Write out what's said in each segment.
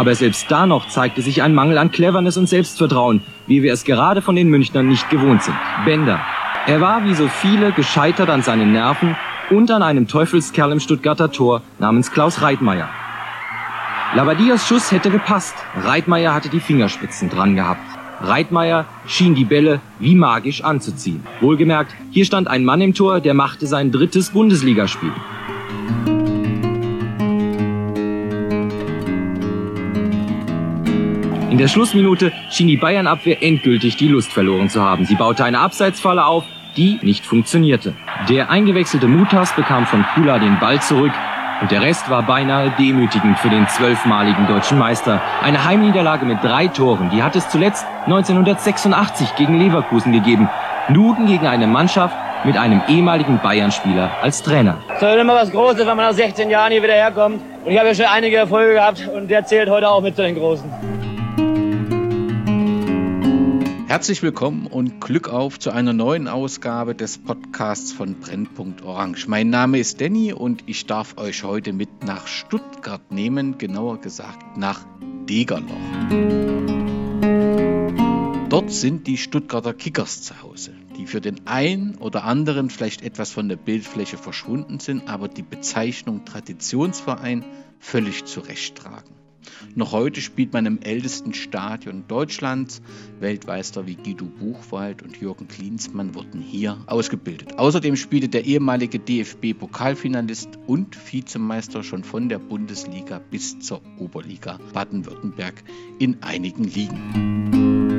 Aber selbst da noch zeigte sich ein Mangel an Cleverness und Selbstvertrauen, wie wir es gerade von den Münchnern nicht gewohnt sind. Bender. Er war wie so viele gescheitert an seinen Nerven und an einem Teufelskerl im Stuttgarter Tor namens Klaus Reitmeier. Labadias Schuss hätte gepasst. Reitmeier hatte die Fingerspitzen dran gehabt. Reitmeier schien die Bälle wie magisch anzuziehen. Wohlgemerkt, hier stand ein Mann im Tor, der machte sein drittes Bundesligaspiel. In der Schlussminute schien die Bayern-Abwehr endgültig die Lust verloren zu haben. Sie baute eine Abseitsfalle auf, die nicht funktionierte. Der eingewechselte Mutas bekam von Kula den Ball zurück, und der Rest war beinahe demütigend für den zwölfmaligen deutschen Meister. Eine Heimniederlage mit drei Toren, die hat es zuletzt 1986 gegen Leverkusen gegeben. Nun gegen eine Mannschaft mit einem ehemaligen Bayern-Spieler als Trainer. Das ist immer was Großes, wenn man nach 16 Jahren hier wieder herkommt. Und ich habe ja schon einige Erfolge gehabt und der zählt heute auch mit zu den Großen. Herzlich willkommen und Glück auf zu einer neuen Ausgabe des Podcasts von Brennpunkt Orange. Mein Name ist Danny und ich darf euch heute mit nach Stuttgart nehmen, genauer gesagt nach Degerloch. Dort sind die Stuttgarter Kickers zu Hause, die für den einen oder anderen vielleicht etwas von der Bildfläche verschwunden sind, aber die Bezeichnung Traditionsverein völlig zurecht tragen. Noch heute spielt man im ältesten Stadion Deutschlands. Weltmeister wie Guido Buchwald und Jürgen Klinsmann wurden hier ausgebildet. Außerdem spielte der ehemalige DFB-Pokalfinalist und Vizemeister schon von der Bundesliga bis zur Oberliga Baden-Württemberg in einigen Ligen.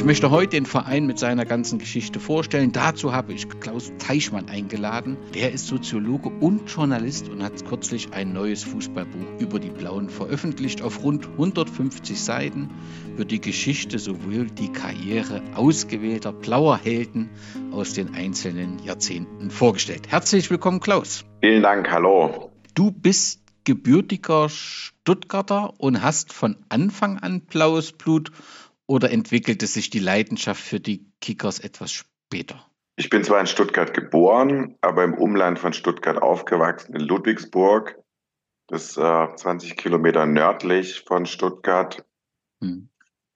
Ich möchte heute den Verein mit seiner ganzen Geschichte vorstellen. Dazu habe ich Klaus Teichmann eingeladen. Der ist Soziologe und Journalist und hat kürzlich ein neues Fußballbuch über die Blauen veröffentlicht. Auf rund 150 Seiten wird die Geschichte sowohl die Karriere ausgewählter blauer Helden aus den einzelnen Jahrzehnten vorgestellt. Herzlich willkommen, Klaus. Vielen Dank, hallo. Du bist gebürtiger Stuttgarter und hast von Anfang an blaues Blut oder entwickelte sich die Leidenschaft für die Kickers etwas später? Ich bin zwar in Stuttgart geboren, aber im Umland von Stuttgart aufgewachsen, in Ludwigsburg. Das ist äh, 20 Kilometer nördlich von Stuttgart. Hm.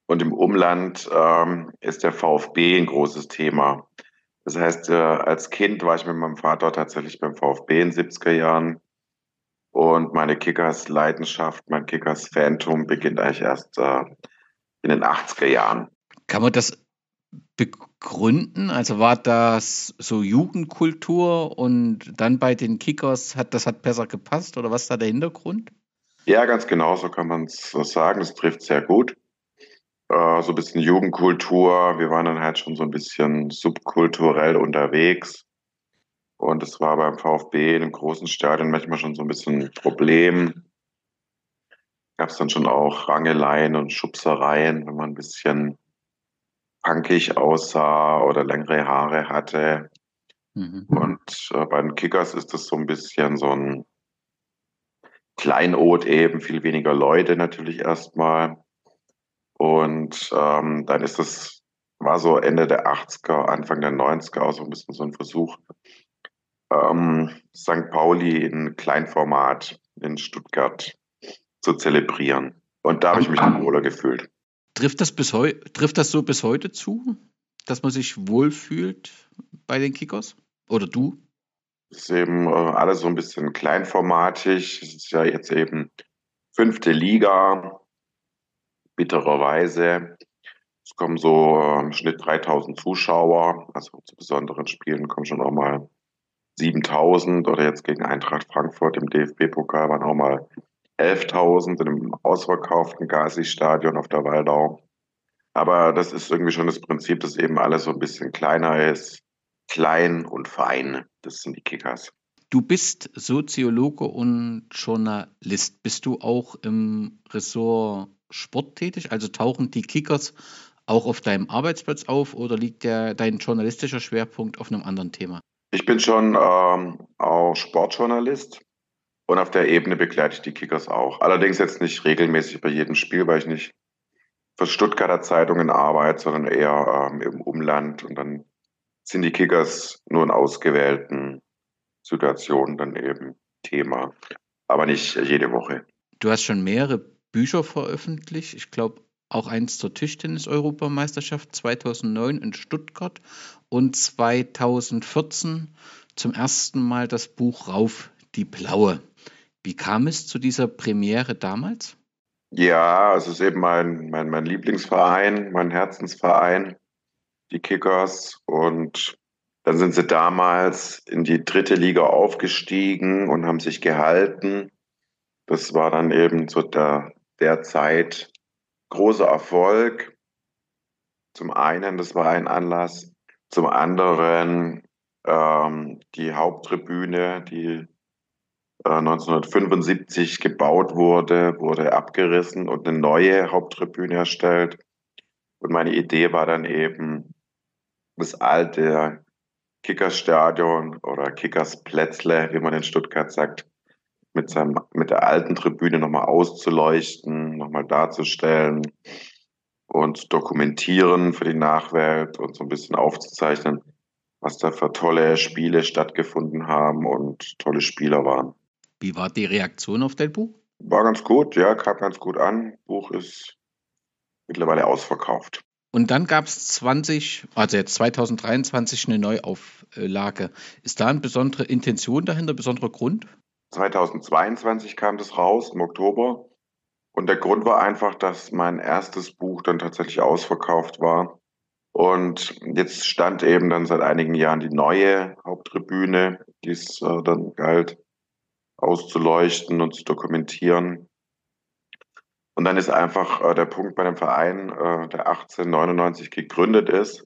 Und im Umland ähm, ist der VfB ein großes Thema. Das heißt, äh, als Kind war ich mit meinem Vater tatsächlich beim VfB in den 70er Jahren. Und meine Kickers-Leidenschaft, mein Kickers-Phantom beginnt eigentlich erst äh, in den 80er Jahren. Kann man das begründen? Also war das so Jugendkultur und dann bei den Kickers hat das hat besser gepasst oder was ist da der Hintergrund? Ja, ganz genau, so kann man es sagen. Das trifft sehr gut. Äh, so ein bisschen Jugendkultur. Wir waren dann halt schon so ein bisschen subkulturell unterwegs. Und es war beim VfB in einem großen Stadion manchmal schon so ein bisschen ein Problem gab es dann schon auch Rangeleien und Schubsereien, wenn man ein bisschen punkig aussah oder längere Haare hatte. Mhm. Und äh, bei den Kickers ist das so ein bisschen so ein Kleinod eben, viel weniger Leute natürlich erstmal. Und ähm, dann ist das, war so Ende der 80er, Anfang der 90er auch so ein bisschen so ein Versuch, ähm, St. Pauli in Kleinformat in Stuttgart zu zelebrieren. Und da habe ich mich dann wohler gefühlt. Trifft das, bis heu trifft das so bis heute zu, dass man sich wohlfühlt bei den Kickers? Oder du? Es ist eben äh, alles so ein bisschen kleinformatig. Es ist ja jetzt eben fünfte Liga, bittererweise. Es kommen so äh, im Schnitt 3000 Zuschauer. Also zu besonderen Spielen kommen schon auch mal 7000 oder jetzt gegen Eintracht Frankfurt im DFB-Pokal waren auch mal 11.000 in einem ausverkauften Gazi-Stadion auf der Waldau. Aber das ist irgendwie schon das Prinzip, dass eben alles so ein bisschen kleiner ist. Klein und fein. Das sind die Kickers. Du bist Soziologe und Journalist. Bist du auch im Ressort Sport tätig? Also tauchen die Kickers auch auf deinem Arbeitsplatz auf oder liegt der, dein journalistischer Schwerpunkt auf einem anderen Thema? Ich bin schon ähm, auch Sportjournalist. Und auf der Ebene begleite ich die Kickers auch. Allerdings jetzt nicht regelmäßig bei jedem Spiel, weil ich nicht für Stuttgarter Zeitungen arbeite, sondern eher ähm, im Umland. Und dann sind die Kickers nur in ausgewählten Situationen dann eben Thema. aber nicht jede Woche. Du hast schon mehrere Bücher veröffentlicht. Ich glaube, auch eins zur Tischtennis-Europameisterschaft 2009 in Stuttgart und 2014 zum ersten Mal das Buch Rauf die Blaue. Wie kam es zu dieser Premiere damals? Ja, es ist eben mein, mein, mein Lieblingsverein, mein Herzensverein, die Kickers. Und dann sind sie damals in die dritte Liga aufgestiegen und haben sich gehalten. Das war dann eben zu der, der Zeit großer Erfolg. Zum einen, das war ein Anlass. Zum anderen ähm, die Haupttribüne, die 1975 gebaut wurde, wurde abgerissen und eine neue Haupttribüne erstellt. Und meine Idee war dann eben, das alte Kickersstadion oder Kickersplätzle, wie man in Stuttgart sagt, mit, seinem, mit der alten Tribüne nochmal auszuleuchten, nochmal darzustellen und dokumentieren für die Nachwelt und so ein bisschen aufzuzeichnen, was da für tolle Spiele stattgefunden haben und tolle Spieler waren. Wie war die Reaktion auf dein Buch? War ganz gut, ja, kam ganz gut an. Buch ist mittlerweile ausverkauft. Und dann gab es 20, also jetzt 2023 eine Neuauflage. Ist da eine besondere Intention dahinter, ein besonderer Grund? 2022 kam das raus im Oktober. Und der Grund war einfach, dass mein erstes Buch dann tatsächlich ausverkauft war. Und jetzt stand eben dann seit einigen Jahren die neue Haupttribüne, die es äh, dann galt auszuleuchten und zu dokumentieren. Und dann ist einfach äh, der Punkt bei dem Verein, äh, der 1899 gegründet ist.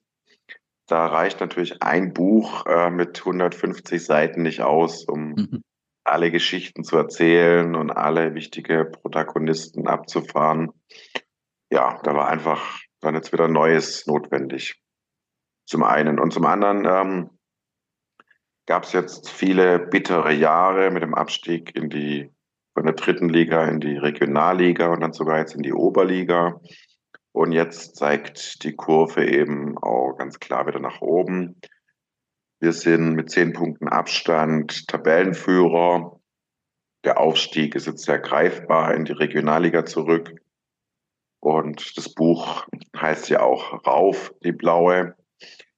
Da reicht natürlich ein Buch äh, mit 150 Seiten nicht aus, um mhm alle Geschichten zu erzählen und alle wichtige Protagonisten abzufahren. Ja, da war einfach dann jetzt wieder Neues notwendig. Zum einen. Und zum anderen ähm, gab es jetzt viele bittere Jahre mit dem Abstieg in die von der dritten Liga in die Regionalliga und dann sogar jetzt in die Oberliga. Und jetzt zeigt die Kurve eben auch ganz klar wieder nach oben. Wir sind mit zehn Punkten Abstand Tabellenführer. Der Aufstieg ist jetzt sehr greifbar in die Regionalliga zurück. Und das Buch heißt ja auch Rauf, die Blaue,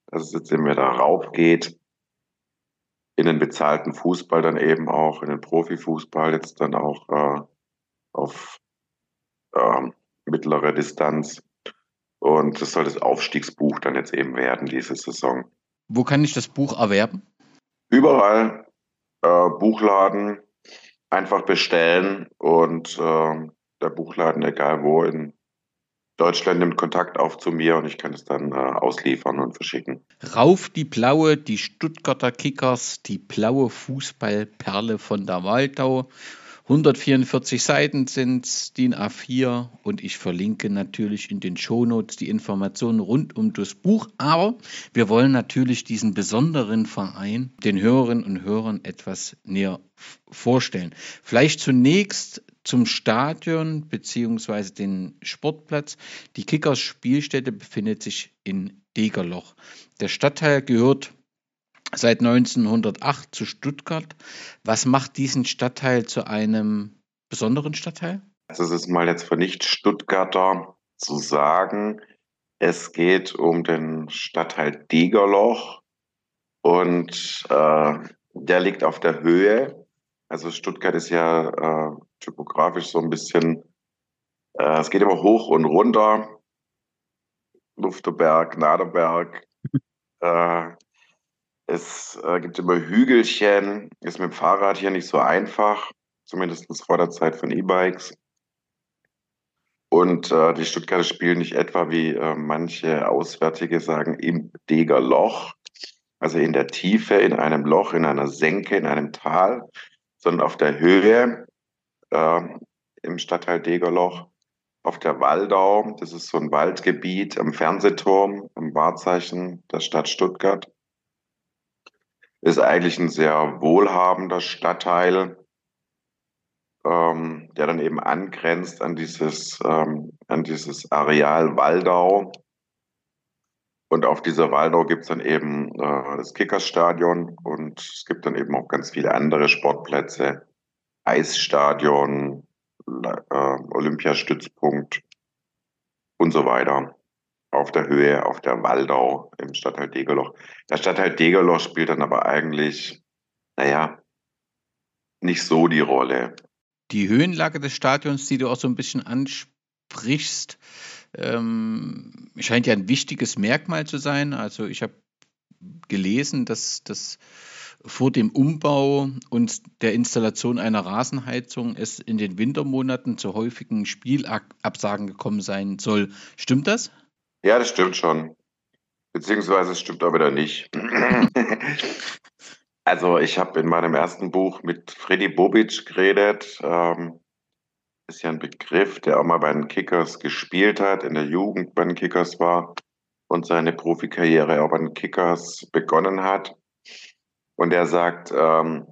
dass es jetzt immer da rauf geht. In den bezahlten Fußball dann eben auch, in den Profifußball jetzt dann auch äh, auf äh, mittlere Distanz. Und das soll das Aufstiegsbuch dann jetzt eben werden, diese Saison. Wo kann ich das Buch erwerben? Überall. Äh, Buchladen einfach bestellen und äh, der Buchladen, egal wo, in Deutschland nimmt Kontakt auf zu mir und ich kann es dann äh, ausliefern und verschicken. Rauf die blaue, die Stuttgarter Kickers, die blaue Fußballperle von der Waldau 144 Seiten sind DIN A4 und ich verlinke natürlich in den Shownotes die Informationen rund um das Buch. Aber wir wollen natürlich diesen besonderen Verein den Hörerinnen und Hörern etwas näher vorstellen. Vielleicht zunächst zum Stadion bzw. den Sportplatz. Die Kickers Spielstätte befindet sich in Degerloch. Der Stadtteil gehört seit 1908 zu Stuttgart. Was macht diesen Stadtteil zu einem besonderen Stadtteil? Das ist mal jetzt für Nicht-Stuttgarter zu sagen. Es geht um den Stadtteil Degerloch und äh, der liegt auf der Höhe. Also Stuttgart ist ja äh, typografisch so ein bisschen, äh, es geht immer hoch und runter. Lufterberg, Naderberg. es äh, gibt immer Hügelchen, ist mit dem Fahrrad hier nicht so einfach, zumindest vor der Zeit von E-Bikes. Und äh, die Stuttgarter spielen nicht etwa, wie äh, manche Auswärtige sagen, im Deger Loch, also in der Tiefe, in einem Loch, in einer Senke, in einem Tal, sondern auf der Höhe äh, im Stadtteil Degerloch, auf der Waldau. Das ist so ein Waldgebiet am Fernsehturm, am Wahrzeichen der Stadt Stuttgart ist eigentlich ein sehr wohlhabender Stadtteil, ähm, der dann eben angrenzt an dieses, ähm, an dieses Areal Waldau. Und auf dieser Waldau gibt es dann eben äh, das Kickersstadion und es gibt dann eben auch ganz viele andere Sportplätze, Eisstadion, äh, Olympiastützpunkt und so weiter. Auf der Höhe, auf der Waldau im Stadtteil Degerloch. Der Stadtteil Degerloch spielt dann aber eigentlich, naja, nicht so die Rolle. Die Höhenlage des Stadions, die du auch so ein bisschen ansprichst, ähm, scheint ja ein wichtiges Merkmal zu sein. Also ich habe gelesen, dass das vor dem Umbau und der Installation einer Rasenheizung es in den Wintermonaten zu häufigen Spielabsagen gekommen sein soll. Stimmt das? Ja, das stimmt schon. Beziehungsweise es stimmt aber wieder nicht. also ich habe in meinem ersten Buch mit Freddy Bobic geredet. Ähm, ist ja ein Begriff, der auch mal bei den Kickers gespielt hat, in der Jugend bei den Kickers war und seine Profikarriere auch bei den Kickers begonnen hat. Und er sagt, ähm,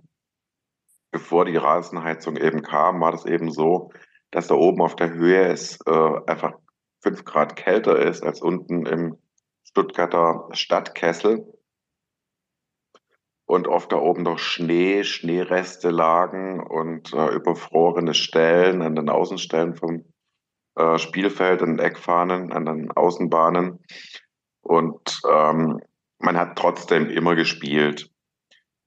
bevor die Rasenheizung eben kam, war das eben so, dass da oben auf der Höhe es äh, einfach fünf Grad kälter ist als unten im Stuttgarter Stadtkessel. Und oft da oben noch Schnee, Schneereste lagen und äh, überfrorene Stellen an den Außenstellen vom äh, Spielfeld, an den Eckfahnen, an den Außenbahnen. Und ähm, man hat trotzdem immer gespielt.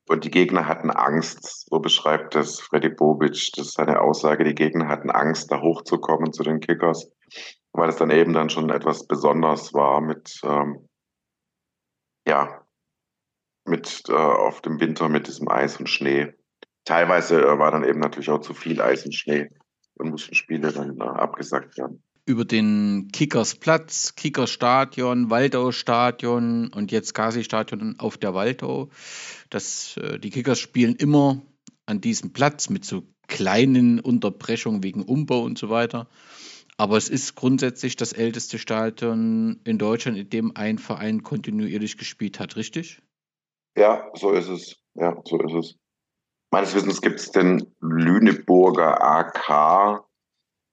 Und die Gegner hatten Angst, so beschreibt es Freddy Bobic, das ist seine Aussage, die Gegner hatten Angst, da hochzukommen zu den Kickers, weil es dann eben dann schon etwas besonders war mit, ähm, ja, mit äh, auf dem Winter mit diesem Eis und Schnee. Teilweise äh, war dann eben natürlich auch zu viel Eis und Schnee und mussten Spiele dann äh, abgesagt werden über den Kickersplatz, Kickerstadion, Waldau-Stadion und jetzt Kasi-Stadion auf der Waldau. Das, äh, die Kickers spielen immer an diesem Platz mit so kleinen Unterbrechungen wegen Umbau und so weiter. Aber es ist grundsätzlich das älteste Stadion in Deutschland, in dem ein Verein kontinuierlich gespielt hat, richtig? Ja, so ist es. Ja, so ist es. Meines Wissens gibt es den Lüneburger AK,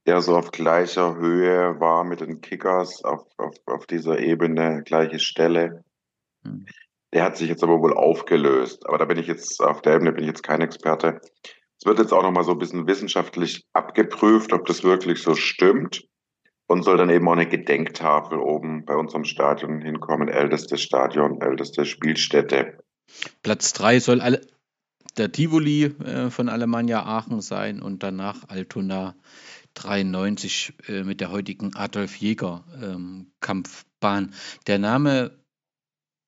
der so auf gleicher Höhe war mit den Kickers, auf, auf, auf dieser Ebene, gleiche Stelle. Hm. Der hat sich jetzt aber wohl aufgelöst. Aber da bin ich jetzt, auf der Ebene bin ich jetzt kein Experte. Es wird jetzt auch nochmal so ein bisschen wissenschaftlich abgeprüft, ob das wirklich so stimmt. Und soll dann eben auch eine Gedenktafel oben bei unserem Stadion hinkommen. Ältestes Stadion, älteste Spielstätte. Platz drei soll alle, der Tivoli äh, von Alemannia Aachen sein und danach Altona 93 äh, mit der heutigen Adolf Jäger ähm, Kampfbahn. Der Name,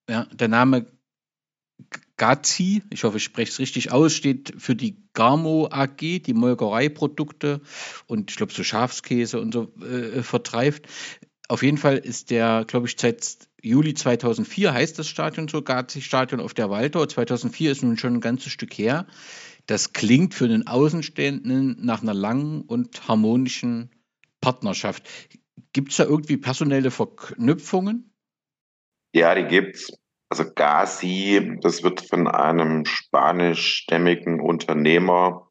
ja, der Name Gazi, ich hoffe, ich spreche es richtig aus, steht für die Garmo AG, die Molkereiprodukte und ich glaube so Schafskäse und so äh, vertreibt. Auf jeden Fall ist der, glaube ich, seit Juli 2004 heißt das Stadion so, Gazi Stadion auf der Waldau. 2004 ist nun schon ein ganzes Stück her. Das klingt für den Außenstehenden nach einer langen und harmonischen Partnerschaft. Gibt es da irgendwie personelle Verknüpfungen? Ja, die gibt's. Also Gazi, das wird von einem spanischstämmigen Unternehmer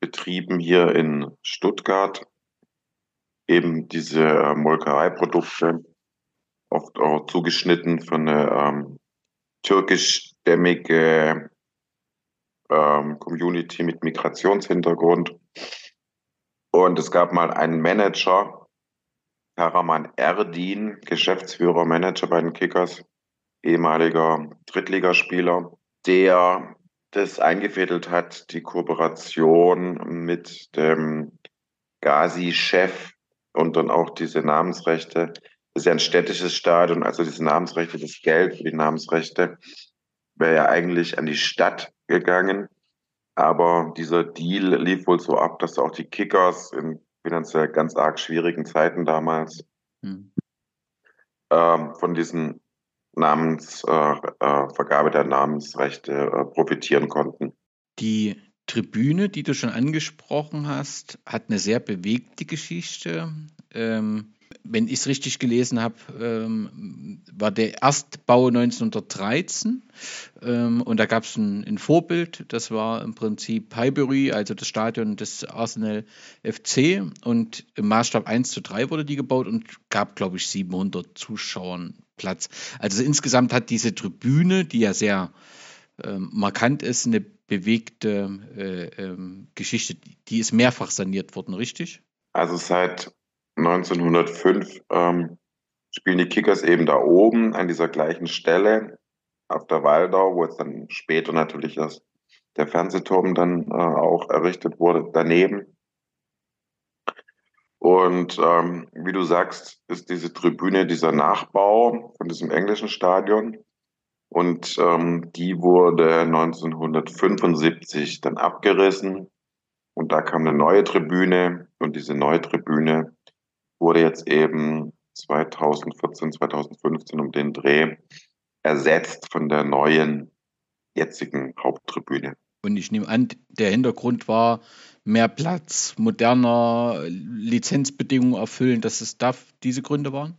betrieben hier in Stuttgart. Eben diese äh, Molkereiprodukte, oft auch zugeschnitten von einer ähm, türkischstämmige ähm, Community mit Migrationshintergrund. Und es gab mal einen Manager, Karaman Erdin, Geschäftsführer, Manager bei den Kickers, ehemaliger Drittligaspieler, der das eingefädelt hat, die Kooperation mit dem Gazi-Chef und dann auch diese Namensrechte. Das ist ja ein städtisches Stadion, also diese Namensrechte, das Geld für die Namensrechte wäre ja eigentlich an die Stadt gegangen. Aber dieser Deal lief wohl so ab, dass auch die Kickers in finanziell ganz arg schwierigen Zeiten damals hm. ähm, von diesen Namens, äh, äh, der Namensrechte äh, profitieren konnten. Die Tribüne, die du schon angesprochen hast, hat eine sehr bewegte Geschichte. Ähm, wenn ich es richtig gelesen habe, ähm, war der Erstbau 1913 ähm, und da gab es ein, ein, Vorbild, das war im Prinzip Highbury, also das Stadion des Arsenal FC und im Maßstab 1 zu 3 wurde die gebaut und gab, glaube ich, 700 Zuschauern Platz. Also insgesamt hat diese Tribüne, die ja sehr ähm, markant ist, eine bewegte äh, ähm, Geschichte. Die ist mehrfach saniert worden, richtig? Also seit 1905 ähm, spielen die Kickers eben da oben an dieser gleichen Stelle auf der Waldau, wo jetzt dann später natürlich erst der Fernsehturm dann äh, auch errichtet wurde, daneben. Und ähm, wie du sagst, ist diese Tribüne dieser Nachbau von diesem englischen Stadion. Und ähm, die wurde 1975 dann abgerissen. Und da kam eine neue Tribüne. Und diese neue Tribüne wurde jetzt eben 2014, 2015 um den Dreh ersetzt von der neuen jetzigen Haupttribüne. Und ich nehme an, der Hintergrund war mehr Platz, moderner, Lizenzbedingungen erfüllen, dass es da diese Gründe waren?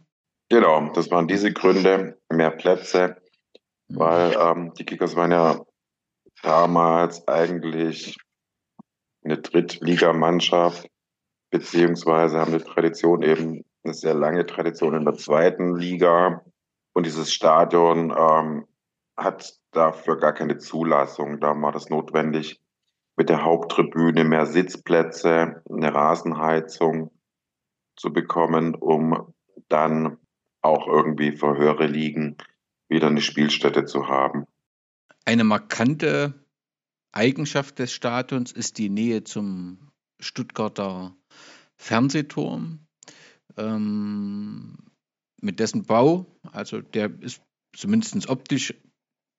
Genau, das waren diese Gründe, mehr Plätze, mhm. weil ähm, die Kickers waren ja damals eigentlich eine Drittligamannschaft, beziehungsweise haben eine Tradition eben, eine sehr lange Tradition in der zweiten Liga. Und dieses Stadion ähm, hat dafür gar keine Zulassung. Da war das notwendig, mit der Haupttribüne mehr Sitzplätze, eine Rasenheizung zu bekommen, um dann auch irgendwie für höhere Ligen wieder eine Spielstätte zu haben. Eine markante Eigenschaft des Stadions ist die Nähe zum Stuttgarter Fernsehturm. Ähm, mit dessen Bau, also der ist zumindest optisch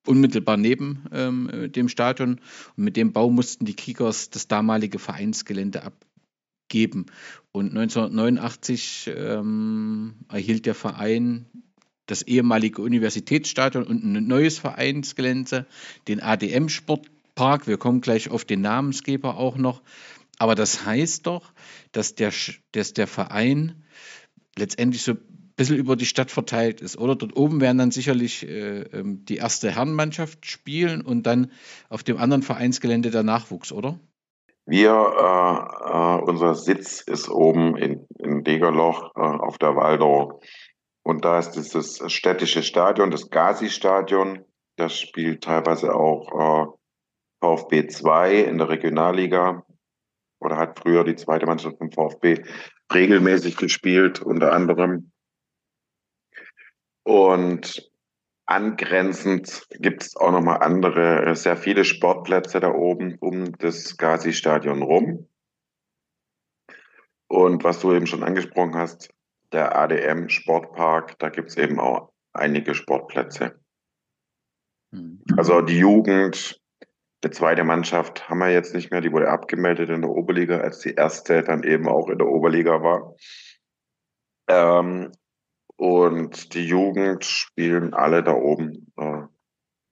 unmittelbar neben ähm, dem Stadion. Und mit dem Bau mussten die Kickers das damalige Vereinsgelände abgeben. Und 1989 ähm, erhielt der Verein das ehemalige Universitätsstadion und ein neues Vereinsgelände, den ADM Sportpark. Wir kommen gleich auf den Namensgeber auch noch. Aber das heißt doch, dass der, dass der Verein letztendlich so bisschen über die Stadt verteilt ist. Oder dort oben werden dann sicherlich äh, ähm, die erste Herrenmannschaft spielen und dann auf dem anderen Vereinsgelände der Nachwuchs, oder? Wir, äh, äh, unser Sitz ist oben in, in Degerloch äh, auf der Waldau. Und da ist dieses städtische Stadion, das Gazi-Stadion. Das spielt teilweise auch äh, VfB 2 in der Regionalliga oder hat früher die zweite Mannschaft vom VfB regelmäßig gespielt, unter anderem. Und angrenzend gibt es auch nochmal andere, sehr viele Sportplätze da oben um das Gazi-Stadion rum. Und was du eben schon angesprochen hast, der ADM Sportpark, da gibt es eben auch einige Sportplätze. Mhm. Also die Jugend, die zweite Mannschaft haben wir jetzt nicht mehr, die wurde abgemeldet in der Oberliga, als die erste dann eben auch in der Oberliga war. Ähm, und die Jugend spielen alle da oben äh,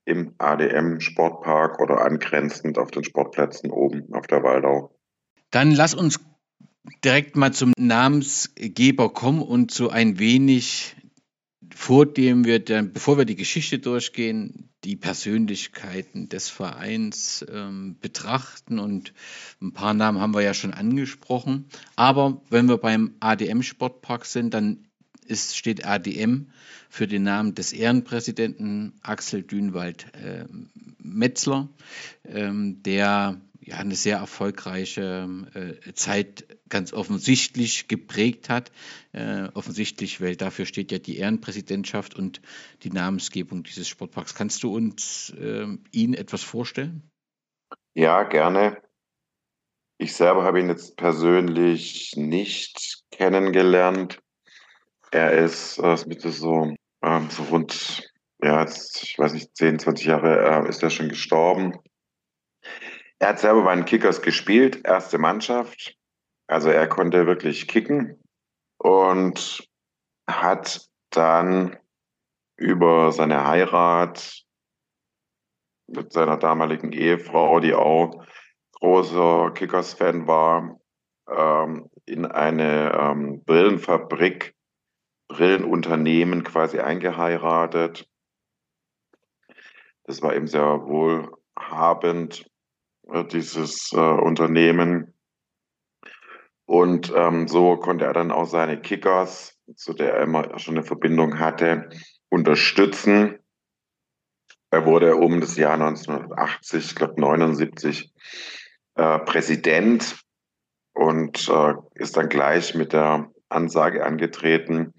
im ADM Sportpark oder angrenzend auf den Sportplätzen oben auf der Waldau. Dann lass uns direkt mal zum Namensgeber kommen und so ein wenig vor dem wir dann, bevor wir die Geschichte durchgehen, die Persönlichkeiten des Vereins ähm, betrachten und ein paar Namen haben wir ja schon angesprochen. Aber wenn wir beim ADM Sportpark sind, dann ist, steht ADM für den Namen des Ehrenpräsidenten Axel Dünwald äh, Metzler, ähm, der ja eine sehr erfolgreiche äh, Zeit ganz offensichtlich geprägt hat. Äh, offensichtlich, weil dafür steht ja die Ehrenpräsidentschaft und die Namensgebung dieses Sportparks. Kannst du uns äh, ihn etwas vorstellen? Ja, gerne. Ich selber habe ihn jetzt persönlich nicht kennengelernt. Er ist, äh, ist so, ähm, so rund, ja, jetzt, ich weiß nicht, 10, 20 Jahre äh, ist er schon gestorben. Er hat selber bei den Kickers gespielt, erste Mannschaft. Also er konnte wirklich kicken und hat dann über seine Heirat mit seiner damaligen Ehefrau, die auch großer Kickers-Fan war, ähm, in eine ähm, Brillenfabrik Brillenunternehmen quasi eingeheiratet. Das war eben sehr wohlhabend, äh, dieses äh, Unternehmen. Und ähm, so konnte er dann auch seine Kickers, zu der er immer schon eine Verbindung hatte, unterstützen. Er wurde um das Jahr 1980, ich glaube 79, äh, Präsident und äh, ist dann gleich mit der Ansage angetreten,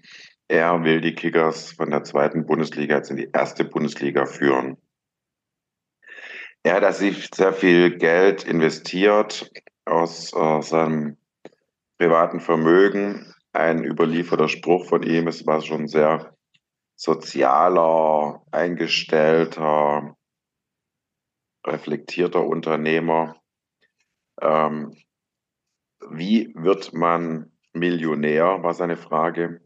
er will die Kickers von der zweiten Bundesliga jetzt in die erste Bundesliga führen. Er hat da sehr viel Geld investiert aus äh, seinem privaten Vermögen. Ein überlieferter Spruch von ihm, es war schon sehr sozialer, eingestellter, reflektierter Unternehmer. Ähm, wie wird man Millionär, war seine Frage.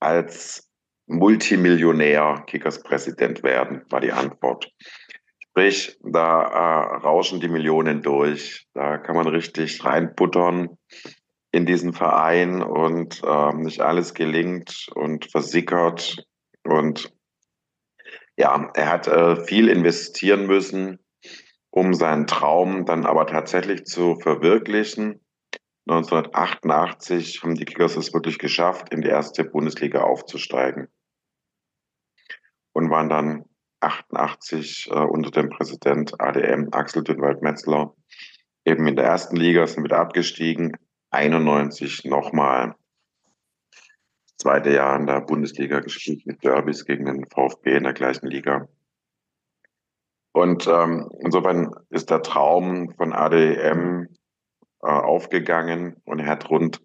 Als Multimillionär Kickers-Präsident werden, war die Antwort. Sprich, da äh, rauschen die Millionen durch. Da kann man richtig reinbuttern in diesen Verein und äh, nicht alles gelingt und versickert. Und ja, er hat äh, viel investieren müssen, um seinen Traum dann aber tatsächlich zu verwirklichen. 1988 haben die Kickers es wirklich geschafft, in die erste Bundesliga aufzusteigen. Und waren dann 88 äh, unter dem Präsident ADM Axel Dünnwald-Metzler eben in der ersten Liga, sind wieder abgestiegen, 91 nochmal. Zweite Jahr in der Bundesliga gespielt mit Derbys gegen den VfB in der gleichen Liga. Und ähm, insofern ist der Traum von ADM aufgegangen und er hat rund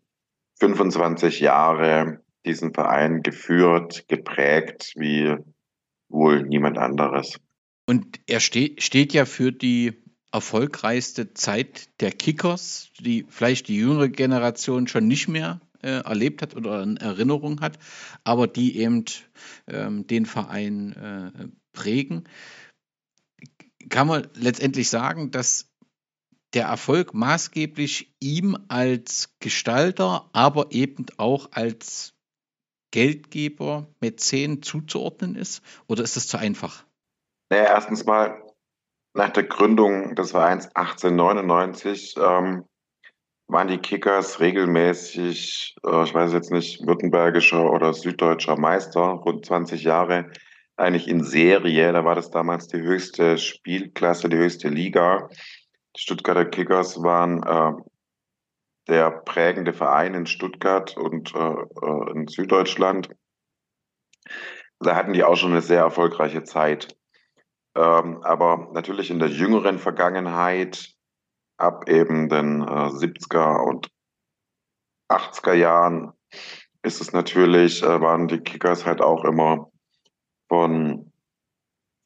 25 Jahre diesen Verein geführt, geprägt wie wohl niemand anderes. Und er ste steht ja für die erfolgreichste Zeit der Kickers, die vielleicht die jüngere Generation schon nicht mehr äh, erlebt hat oder in Erinnerung hat, aber die eben ähm, den Verein äh, prägen. Kann man letztendlich sagen, dass der Erfolg maßgeblich ihm als Gestalter, aber eben auch als Geldgeber, Mäzen zuzuordnen ist? Oder ist das zu einfach? Naja, erstens mal nach der Gründung des Vereins 1899 ähm, waren die Kickers regelmäßig, äh, ich weiß jetzt nicht, württembergischer oder süddeutscher Meister, rund 20 Jahre eigentlich in Serie. Da war das damals die höchste Spielklasse, die höchste Liga. Die Stuttgarter Kickers waren äh, der prägende Verein in Stuttgart und äh, äh, in Süddeutschland. Da hatten die auch schon eine sehr erfolgreiche Zeit. Ähm, aber natürlich in der jüngeren Vergangenheit, ab eben den äh, 70er und 80er Jahren, ist es natürlich, äh, waren die Kickers halt auch immer von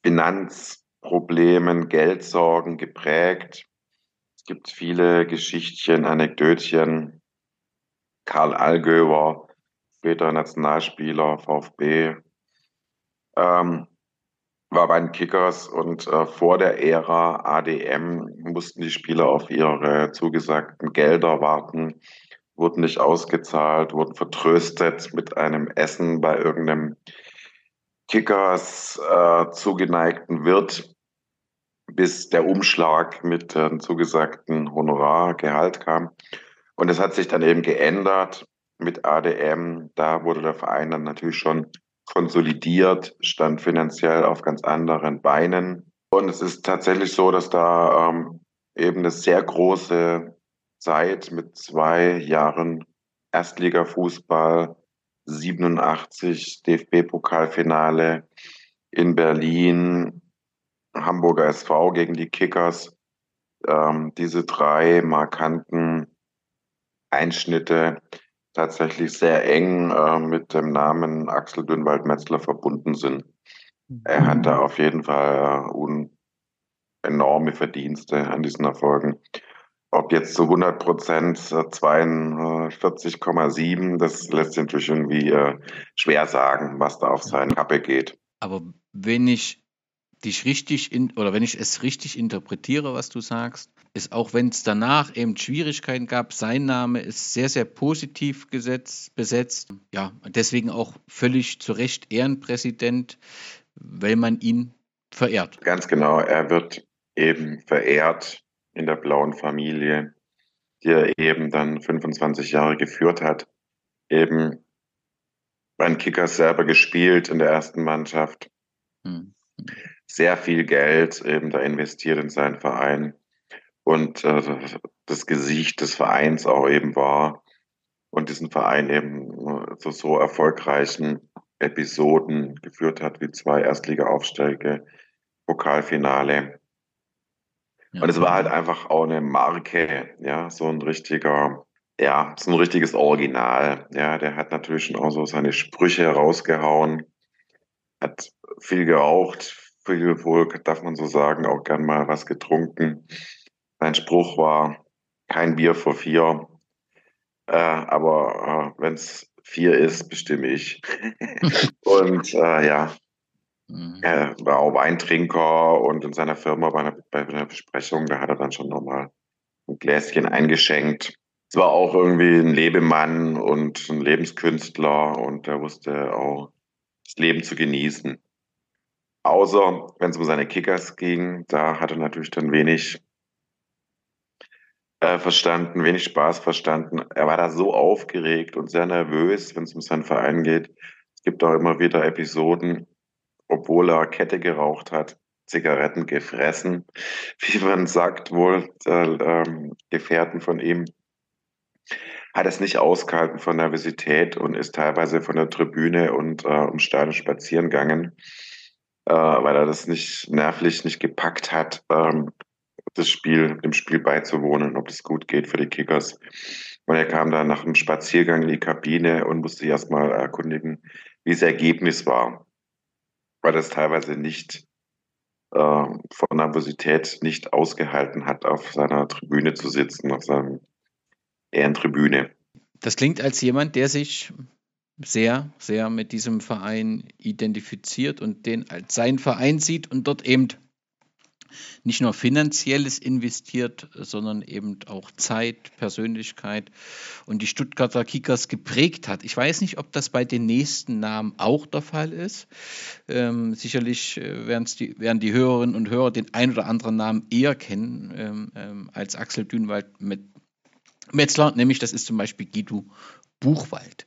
Finanzproblemen, Geldsorgen geprägt gibt viele Geschichtchen, Anekdötchen. Karl Allgöwer, später Nationalspieler, VfB, ähm, war bei den Kickers und äh, vor der Ära ADM mussten die Spieler auf ihre zugesagten Gelder warten, wurden nicht ausgezahlt, wurden vertröstet mit einem Essen bei irgendeinem Kickers äh, zugeneigten Wirt bis der Umschlag mit dem zugesagten Honorargehalt kam. Und es hat sich dann eben geändert mit ADM. Da wurde der Verein dann natürlich schon konsolidiert, stand finanziell auf ganz anderen Beinen. Und es ist tatsächlich so, dass da ähm, eben eine sehr große Zeit mit zwei Jahren Erstligafußball, 87 DFB-Pokalfinale in Berlin, Hamburger SV gegen die Kickers. Ähm, diese drei markanten Einschnitte tatsächlich sehr eng äh, mit dem Namen Axel Dünnwald-Metzler verbunden sind. Er hat da auf jeden Fall äh, enorme Verdienste an diesen Erfolgen. Ob jetzt zu 100 Prozent 42,7, äh, das lässt sich natürlich irgendwie äh, schwer sagen, was da auf seine Kappe geht. Aber wenn ich dich richtig in, oder wenn ich es richtig interpretiere, was du sagst, ist auch wenn es danach eben Schwierigkeiten gab, sein Name ist sehr, sehr positiv gesetzt, besetzt. Ja, deswegen auch völlig zu Recht Ehrenpräsident, weil man ihn verehrt. Ganz genau, er wird eben verehrt in der blauen Familie, die er eben dann 25 Jahre geführt hat. Eben beim Kickers selber gespielt in der ersten Mannschaft hm. Sehr viel Geld eben da investiert in seinen Verein und äh, das Gesicht des Vereins auch eben war und diesen Verein eben äh, zu so erfolgreichen Episoden geführt hat, wie zwei Erstliga-Aufstiege, Pokalfinale. Ja. Und es war halt einfach auch eine Marke, ja, so ein richtiger, ja, so ein richtiges Original. Ja, der hat natürlich schon auch so seine Sprüche rausgehauen, hat viel geraucht, viel wohl, darf man so sagen, auch gern mal was getrunken. Sein Spruch war, kein Bier vor vier, äh, aber äh, wenn es vier ist, bestimme ich. und äh, ja, mhm. er war auch Weintrinker und in seiner Firma bei einer, bei einer Besprechung, da hat er dann schon nochmal ein Gläschen eingeschenkt. Es war auch irgendwie ein Lebemann und ein Lebenskünstler und er wusste auch das Leben zu genießen. Außer wenn es um seine Kickers ging, da hat er natürlich dann wenig äh, verstanden, wenig Spaß verstanden. Er war da so aufgeregt und sehr nervös, wenn es um seinen Verein geht. Es gibt auch immer wieder Episoden, obwohl er Kette geraucht hat, Zigaretten gefressen, wie man sagt, wohl äh, ähm, Gefährten von ihm, hat es nicht ausgehalten von Nervosität und ist teilweise von der Tribüne und äh, um Stadion spazieren gegangen, äh, weil er das nicht nervlich nicht gepackt hat, ähm, das Spiel, dem Spiel beizuwohnen, ob es gut geht für die Kickers. Und er kam dann nach einem Spaziergang in die Kabine und musste sich erstmal erkundigen, wie das Ergebnis war. Weil das teilweise nicht äh, von Nervosität nicht ausgehalten hat, auf seiner Tribüne zu sitzen, auf seiner Ehrentribüne. Das klingt als jemand, der sich sehr, sehr mit diesem Verein identifiziert und den als seinen Verein sieht und dort eben nicht nur finanzielles investiert, sondern eben auch Zeit, Persönlichkeit und die Stuttgarter Kickers geprägt hat. Ich weiß nicht, ob das bei den nächsten Namen auch der Fall ist. Ähm, sicherlich äh, werden die, werden die Hörerinnen und Hörer den ein oder anderen Namen eher kennen ähm, ähm, als Axel Dünwald mit Metzler, nämlich das ist zum Beispiel Guido Buchwald.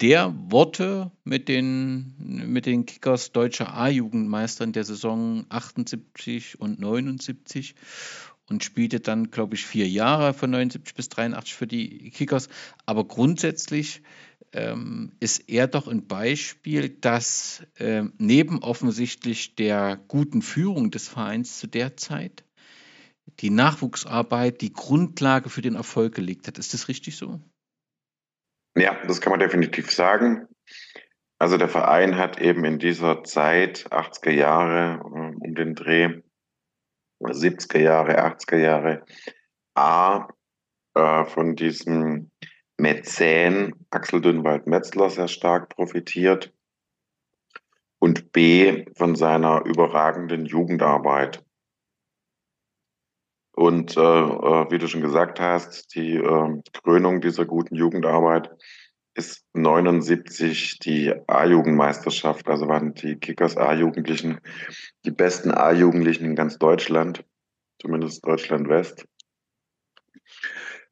Der wurde mit den, mit den Kickers deutscher A-Jugendmeister in der Saison 78 und 79 und spielte dann, glaube ich, vier Jahre von 79 bis 83 für die Kickers. Aber grundsätzlich ähm, ist er doch ein Beispiel, dass äh, neben offensichtlich der guten Führung des Vereins zu der Zeit die Nachwuchsarbeit die Grundlage für den Erfolg gelegt hat. Ist das richtig so? Ja, das kann man definitiv sagen. Also der Verein hat eben in dieser Zeit, 80er Jahre äh, um den Dreh, 70er Jahre, 80er Jahre, A, äh, von diesem Mäzen Axel Dünnwald-Metzler sehr stark profitiert und B, von seiner überragenden Jugendarbeit. Und äh, äh, wie du schon gesagt hast, die äh, Krönung dieser guten Jugendarbeit ist 79 die A-Jugendmeisterschaft. Also waren die Kickers A-Jugendlichen die besten A-Jugendlichen in ganz Deutschland, zumindest Deutschland West.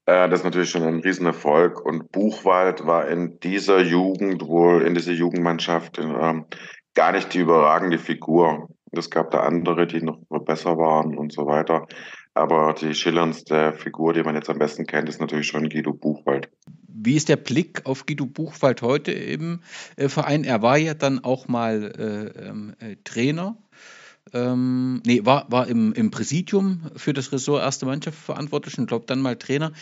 Äh, das ist natürlich schon ein Riesenerfolg. Und Buchwald war in dieser Jugend wohl, in dieser Jugendmannschaft in, ähm, gar nicht die überragende Figur. Es gab da andere, die noch besser waren und so weiter. Aber die schillerndste Figur, die man jetzt am besten kennt, ist natürlich schon Guido Buchwald. Wie ist der Blick auf Guido Buchwald heute im äh, Verein? Er war ja dann auch mal äh, ähm, äh, Trainer. Ähm, nee, war, war im, im Präsidium für das Ressort Erste Mannschaft verantwortlich und glaube dann mal Trainer.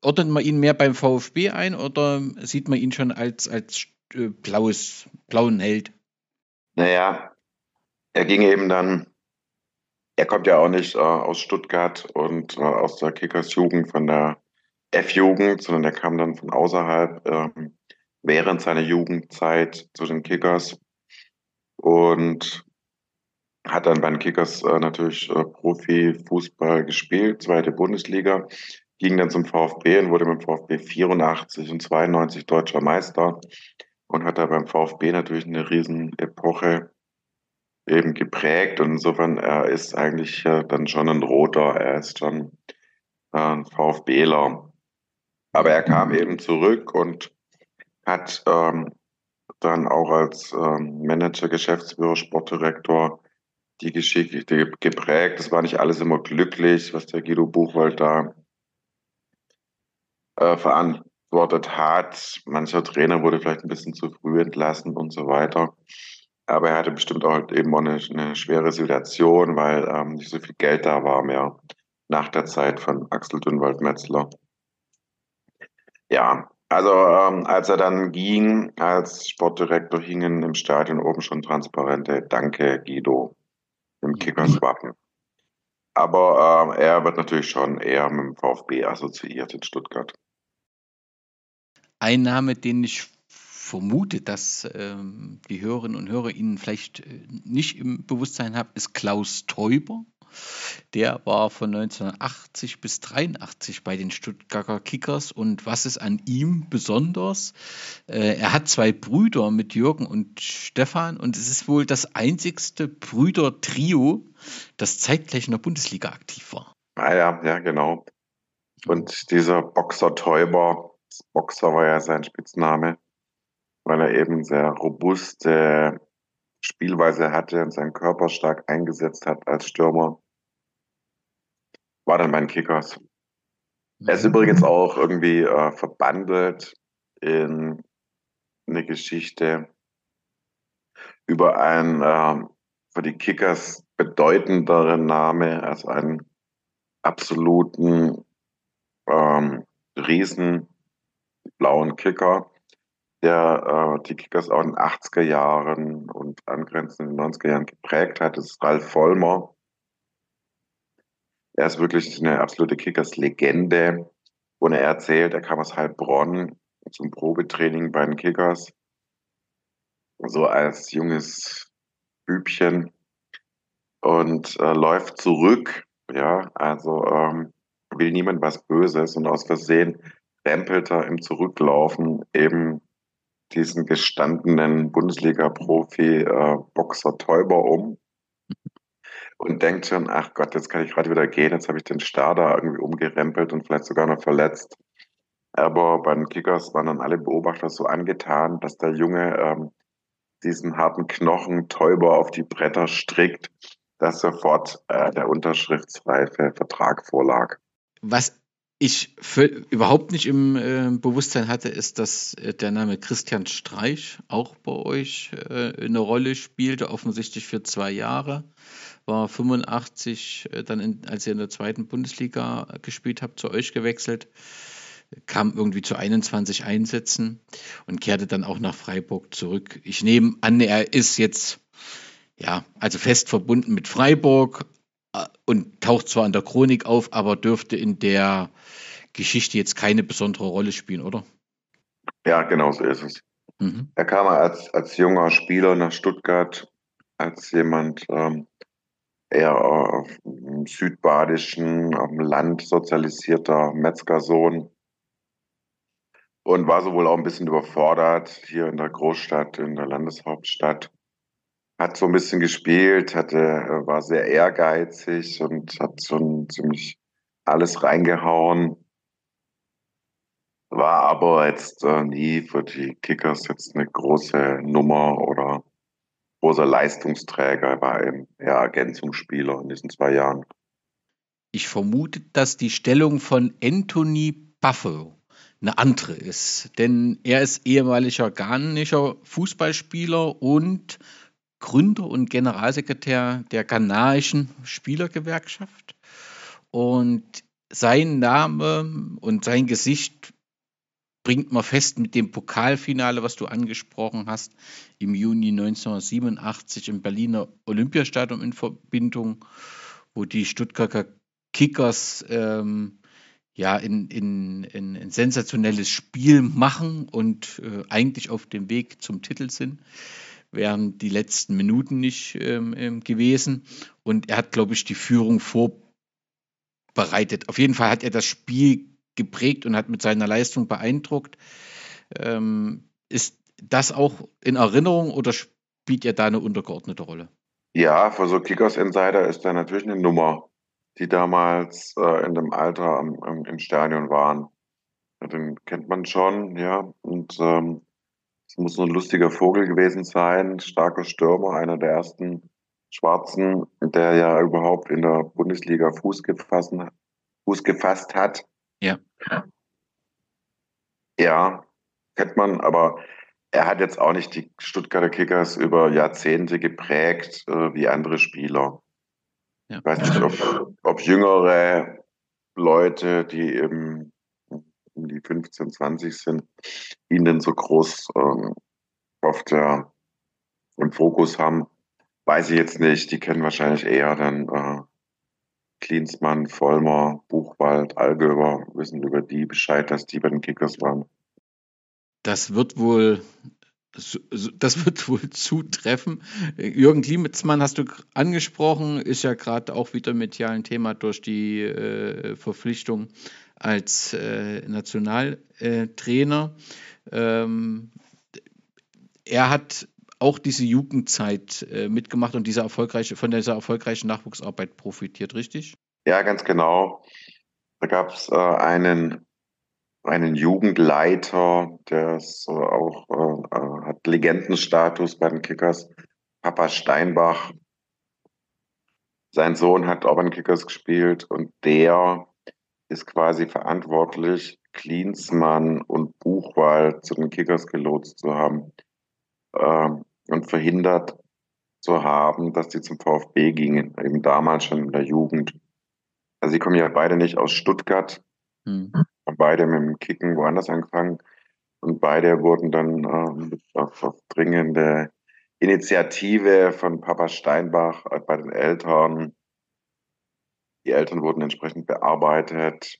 Ordnet man ihn mehr beim VfB ein oder sieht man ihn schon als, als äh, blaues, blauen Held? Naja, er ging eben dann er kommt ja auch nicht äh, aus Stuttgart und äh, aus der Kickers Jugend von der F-Jugend, sondern er kam dann von außerhalb ähm, während seiner Jugendzeit zu den Kickers und hat dann bei den Kickers äh, natürlich äh, Profifußball gespielt, zweite Bundesliga, ging dann zum VfB und wurde mit dem VfB 84 und 92 deutscher Meister und hat da beim VfB natürlich eine riesen Epoche eben geprägt und insofern er ist eigentlich äh, dann schon ein Roter, er ist schon äh, ein VfBler. Aber er kam eben zurück und hat ähm, dann auch als ähm, Manager, Geschäftsführer, Sportdirektor die Geschichte geprägt. Das war nicht alles immer glücklich, was der Guido Buchwald da äh, verantwortet hat. Mancher Trainer wurde vielleicht ein bisschen zu früh entlassen und so weiter. Aber er hatte bestimmt auch eben auch eine, eine schwere Situation, weil ähm, nicht so viel Geld da war mehr nach der Zeit von Axel Dünnwald-Metzler. Ja, also ähm, als er dann ging als Sportdirektor, hingen im Stadion oben schon transparente Danke Guido im Kickers-Wappen. Aber äh, er wird natürlich schon eher mit dem VfB assoziiert in Stuttgart. Ein Name, den ich vermute, dass ähm, die Hörerinnen und Hörer Ihnen vielleicht äh, nicht im Bewusstsein haben, ist Klaus Teuber. Der war von 1980 bis 83 bei den Stuttgarter Kickers. Und was ist an ihm besonders? Äh, er hat zwei Brüder mit Jürgen und Stefan und es ist wohl das einzigste Brüder-Trio, das zeitgleich in der Bundesliga aktiv war. Ah ja, ja, genau. Und dieser Boxer Teuber, Boxer war ja sein Spitzname, weil er eben sehr robuste Spielweise hatte und seinen Körper stark eingesetzt hat als Stürmer, war dann mein Kickers. Er ist mhm. übrigens auch irgendwie äh, verbandelt in eine Geschichte über einen äh, für die Kickers bedeutenderen Name, also einen absoluten ähm, Riesen blauen Kicker, der äh, die Kickers auch in den 80er Jahren und angrenzend in den 90er Jahren geprägt hat, ist Ralf Vollmer. Er ist wirklich eine absolute Kickers-Legende. Und er erzählt, er kam aus Heilbronn zum Probetraining bei den Kickers. So als junges Bübchen. Und äh, läuft zurück. Ja, also ähm, will niemand was Böses. Und aus Versehen rempelt er im Zurücklaufen eben diesen gestandenen Bundesliga-Profi-Boxer äh, Täuber um und denkt schon, ach Gott, jetzt kann ich gerade wieder gehen, jetzt habe ich den Star da irgendwie umgerempelt und vielleicht sogar noch verletzt. Aber bei den Kickers waren dann alle Beobachter so angetan, dass der Junge ähm, diesen harten Knochen Täuber auf die Bretter strickt, dass sofort äh, der unterschriftsreife Vertrag vorlag. Was ich überhaupt nicht im äh, Bewusstsein hatte, ist, dass äh, der Name Christian Streich auch bei euch äh, eine Rolle spielte, offensichtlich für zwei Jahre. War 85 äh, dann, in, als ihr in der zweiten Bundesliga gespielt habt, zu euch gewechselt, kam irgendwie zu 21 Einsätzen und kehrte dann auch nach Freiburg zurück. Ich nehme an, er ist jetzt ja, also fest verbunden mit Freiburg, und taucht zwar in der Chronik auf, aber dürfte in der Geschichte jetzt keine besondere Rolle spielen, oder? Ja, genau so ist es. Mhm. Er kam als, als junger Spieler nach Stuttgart, als jemand ähm, eher auf dem südbadischen, auf dem Land sozialisierter Metzgersohn und war so wohl auch ein bisschen überfordert hier in der Großstadt, in der Landeshauptstadt hat so ein bisschen gespielt, hatte, äh, war sehr ehrgeizig und hat schon ziemlich alles reingehauen. War aber jetzt äh, nie für die Kickers jetzt eine große Nummer oder großer Leistungsträger, war eben eher Ergänzungsspieler in diesen zwei Jahren. Ich vermute, dass die Stellung von Anthony Buffalo eine andere ist. Denn er ist ehemaliger ghanaischer Fußballspieler und Gründer und Generalsekretär der ghanaischen Spielergewerkschaft. Und sein Name und sein Gesicht bringt man fest mit dem Pokalfinale, was du angesprochen hast, im Juni 1987 im Berliner Olympiastadion in Verbindung, wo die Stuttgarter Kickers ähm, ja in, in, in, ein sensationelles Spiel machen und äh, eigentlich auf dem Weg zum Titel sind wären die letzten Minuten nicht ähm, ähm, gewesen. Und er hat, glaube ich, die Führung vorbereitet. Auf jeden Fall hat er das Spiel geprägt und hat mit seiner Leistung beeindruckt. Ähm, ist das auch in Erinnerung oder spielt er da eine untergeordnete Rolle? Ja, für so Kickers Insider ist er natürlich eine Nummer, die damals äh, in dem Alter am, am, im Stadion waren. Den kennt man schon, ja. Und ähm, Es muss so ein lustiger Vogel gewesen sein, starker Stürmer, einer der ersten Schwarzen, der ja überhaupt in der Bundesliga Fuß gefasst, Fuß gefasst hat. Ja. Ja, kennt man, aber er hat jetzt auch nicht die Stuttgarter Kickers über Jahrzehnte geprägt äh, wie andere Spieler. Ja. Ich weiß nicht, ob, ob jüngere Leute, die im, die 15, 20 sind, ihn denn so groß ähm, auf der, im Fokus haben. Weiß ich jetzt nicht. Die kennen wahrscheinlich eher dann äh, Klinsmann, Vollmer, Buchwald, Allgöber, wissen über die Bescheid, dass die bei den Kickers waren. Das wird wohl das wird wohl zutreffen. Jürgen Klimatzmann hast du angesprochen, ist ja gerade auch wieder medialen Thema durch die äh, Verpflichtung als äh, Nationaltrainer. Ähm, er hat auch diese Jugendzeit äh, mitgemacht und diese erfolgreiche, von dieser erfolgreichen Nachwuchsarbeit profitiert, richtig? Ja, ganz genau. Da gab es äh, einen, einen Jugendleiter, der ist äh, auch äh, hat Legendenstatus bei den Kickers, Papa Steinbach. Sein Sohn hat auch bei den Kickers gespielt und der ist quasi verantwortlich, Klinsmann und Buchwald zu den Kickers gelotst zu haben ähm, und verhindert zu haben, dass die zum VfB gingen, eben damals schon in der Jugend. Also sie kommen ja beide nicht aus Stuttgart, hm. beide mit dem Kicken woanders angefangen und beide wurden dann äh, auf, auf dringende Initiative von Papa Steinbach äh, bei den Eltern. Die Eltern wurden entsprechend bearbeitet.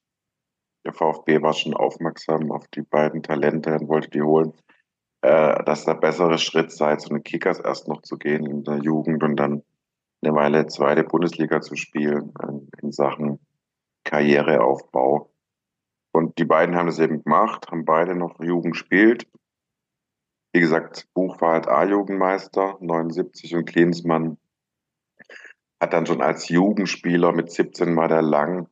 Der VfB war schon aufmerksam auf die beiden Talente und wollte die holen äh, dass der bessere Schritt sei, zu den Kickers erst noch zu gehen in der Jugend und dann eine Weile zweite Bundesliga zu spielen äh, in Sachen Karriereaufbau. Und die beiden haben es eben gemacht, haben beide noch Jugend gespielt. Wie gesagt, Buch war halt A-Jugendmeister, 79 und Klinsmann hat dann schon als Jugendspieler mit 17 war der lang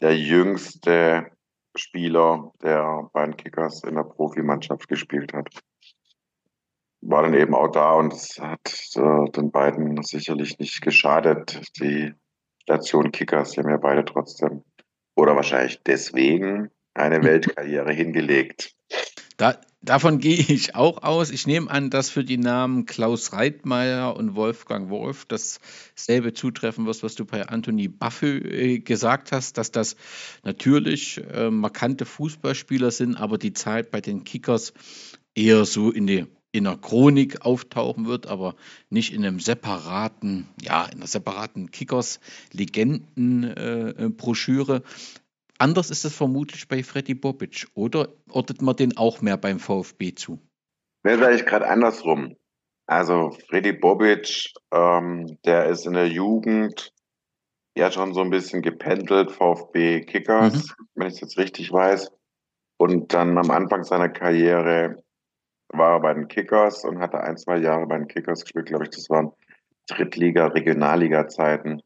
der jüngste Spieler, der bei den Kickers in der Profimannschaft gespielt hat war dann eben auch da und es hat äh, den beiden sicherlich nicht geschadet. Die Station Kickers, die haben ja beide trotzdem oder wahrscheinlich deswegen eine Weltkarriere hingelegt. Da, davon gehe ich auch aus. Ich nehme an, dass für die Namen Klaus Reitmeier und Wolfgang Wolf dasselbe zutreffen wird, was du bei Anthony Baffö äh, gesagt hast, dass das natürlich äh, markante Fußballspieler sind, aber die Zeit bei den Kickers eher so in die in einer Chronik auftauchen wird, aber nicht in einem separaten, ja, in einer separaten Kickers-Legenden-Broschüre. Äh, Anders ist es vermutlich bei Freddy Bobic, oder ordnet man den auch mehr beim VfB zu? Sage ich gerade andersrum. Also Freddy Bobic, ähm, der ist in der Jugend ja schon so ein bisschen gependelt, VfB Kickers, mhm. wenn ich es jetzt richtig weiß. Und dann am Anfang seiner Karriere war er bei den Kickers und hatte ein, zwei Jahre bei den Kickers gespielt, glaube ich, das waren Drittliga-, Regionalliga-Zeiten.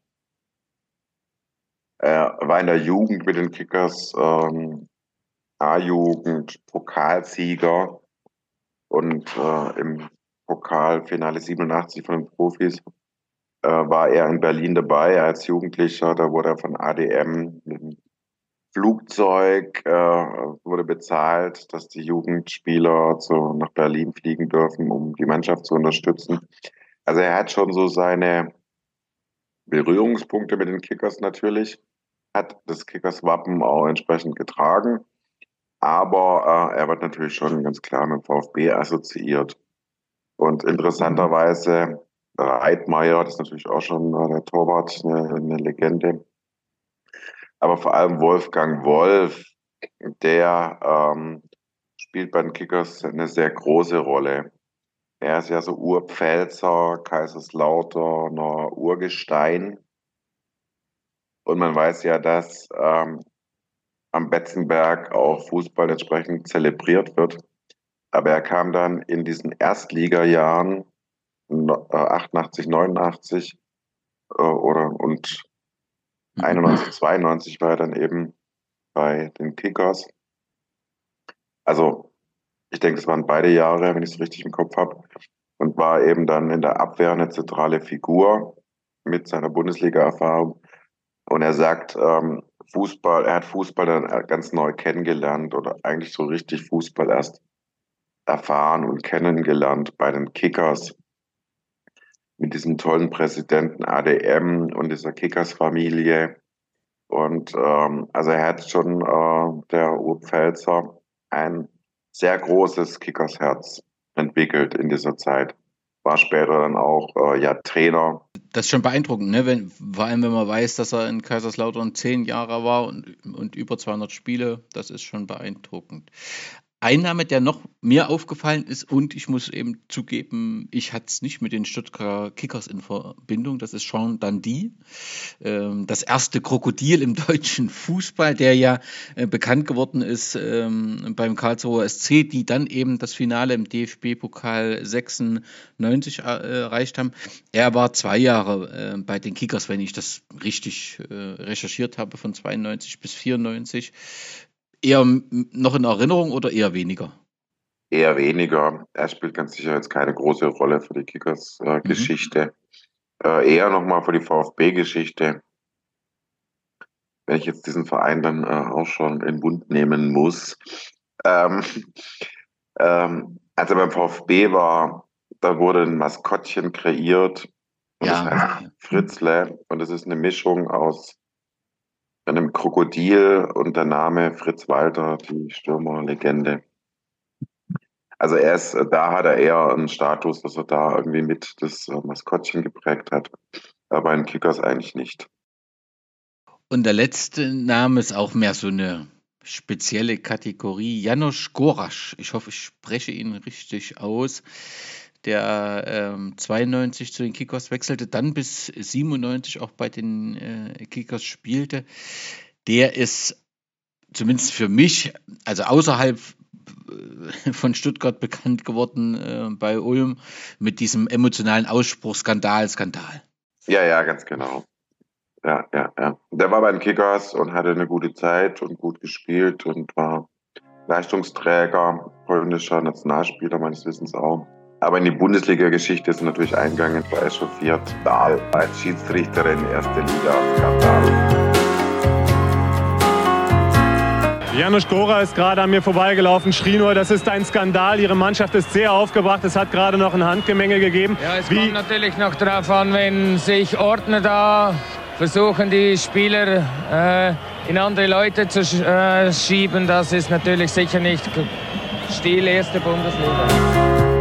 Er war in der Jugend mit den Kickers ähm, A-Jugend, Pokalsieger und äh, im Pokalfinale 87 von den Profis äh, war er in Berlin dabei als Jugendlicher. Da wurde er von ADM mit dem Flugzeug äh, wurde bezahlt, dass die Jugendspieler so nach Berlin fliegen dürfen, um die Mannschaft zu unterstützen. Also er hat schon so seine Berührungspunkte mit den Kickers natürlich, hat das Kickers-Wappen auch entsprechend getragen, aber äh, er wird natürlich schon ganz klar mit VfB assoziiert. Und interessanterweise Reitmeier, das ist natürlich auch schon äh, der Torwart, eine, eine Legende, aber vor allem Wolfgang Wolf, der ähm, spielt bei den Kickers eine sehr große Rolle. Er ist ja so Urpfälzer, Kaiserslauterner Urgestein. Und man weiß ja, dass ähm, am Betzenberg auch Fußball entsprechend zelebriert wird. Aber er kam dann in diesen Erstligajahren 88, 89 äh, oder und 91, 92 war er dann eben bei den Kickers. Also Ich denke, es waren beide Jahre, wenn ich es richtig im Kopf habe. Und war eben dann in der Abwehr eine zentrale Figur mit seiner Bundesliga-Erfahrung. Und er sagt, ähm, Fußball, er hat Fußball dann ganz neu kennengelernt oder eigentlich so richtig Fußball erst erfahren und kennengelernt bei den Kickers mit diesem tollen Präsidenten ADM und dieser Kickers-Familie. Und ähm, also er hat schon, äh, der Urpfälzer, ein sehr großes Kickersherz entwickelt in dieser Zeit. War später dann auch äh, ja Trainer. Das ist schon beeindruckend, ne? wenn, vor allem wenn man weiß, dass er in Kaiserslautern zehn Jahre war und, und über 200 Spiele. Das ist schon beeindruckend. Einnahme, der noch mir aufgefallen ist und ich muss eben zugeben, ich hatte es nicht mit den Stuttgarter Kickers in Verbindung, das ist Jean Dandy, ähm, das erste Krokodil im deutschen Fußball, der ja äh, bekannt geworden ist ähm, beim Karlsruher SC, die dann eben das Finale im DFB-Pokal 96 äh, erreicht haben. Er war zwei Jahre äh, bei den Kickers, wenn ich das richtig recherchiert habe, von 92 bis 94 eher noch in Erinnerung oder eher weniger? Eher weniger. Er spielt ganz sicher jetzt keine große Rolle für die Kickers-Geschichte. Äh, mhm. äh, eher nochmal für die VfB-Geschichte. Wenn ich jetzt diesen Verein dann äh, auch schon in Bund nehmen muss. Ähm, ähm, als er beim VfB war, da wurde ein Maskottchen kreiert. Und ja. das heißt Fritzle. Und das ist eine Mischung aus einem Krokodil und der Name Fritz Walter, die Stürmerlegende. Also er ist, da hat er eher einen Status, dass er da irgendwie mit das äh, Maskottchen geprägt hat. Aber in Kickers eigentlich nicht. Und der letzte Name ist auch mehr so eine spezielle Kategorie. Janusz Gorasch. Ich hoffe, ich spreche ihn richtig aus der ähm, 92 zu den Kickers wechselte, dann bis 97 auch bei den äh, Kickers spielte, der ist zumindest für mich, also außerhalb äh, von Stuttgart bekannt geworden äh, bei Ulm mit diesem emotionalen Ausspruch Skandal, Skandal. Ja, ja, ganz genau. Ja, ja, ja. Der war bei den Kickers und hatte eine gute Zeit und gut gespielt und war Leistungsträger, polnischer Nationalspieler meines Wissens auch. Aber in die Bundesliga-Geschichte ist natürlich eingegangen, war echauffiert. Dahl als Schiedsrichterin erste Liga Skandal. Janusz Gora ist gerade an mir vorbeigelaufen, schrie nur, das ist ein Skandal. Ihre Mannschaft ist sehr aufgebracht. Es hat gerade noch ein Handgemenge gegeben. Ja, es Wie kommt natürlich noch darauf an, wenn sich Ordner da versuchen, die Spieler äh, in andere Leute zu äh, schieben. Das ist natürlich sicher nicht Stil erste Bundesliga.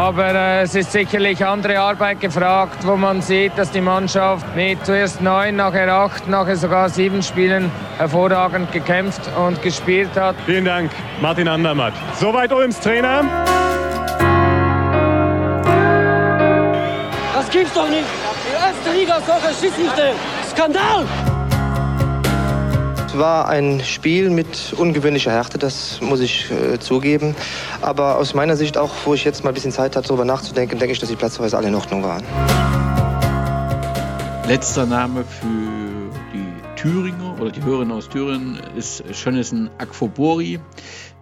Aber äh, es ist sicherlich andere Arbeit gefragt, wo man sieht, dass die Mannschaft mit zuerst neun, nachher acht, nachher sogar sieben Spielen hervorragend gekämpft und gespielt hat. Vielen Dank, Martin Andermatt. Soweit Ulms Trainer. Das gibt's doch nicht. Die erste Liga solche Schiedsrichter. Skandal! Es war ein Spiel mit ungewöhnlicher Härte, das muss ich äh, zugeben. Aber aus meiner Sicht, auch wo ich jetzt mal ein bisschen Zeit hatte, darüber nachzudenken, denke ich, dass die Platzverweise alle in Ordnung waren. Letzter Name für die Thüringer oder die Hörerin aus Thüringen ist Schönnesen Akfobori.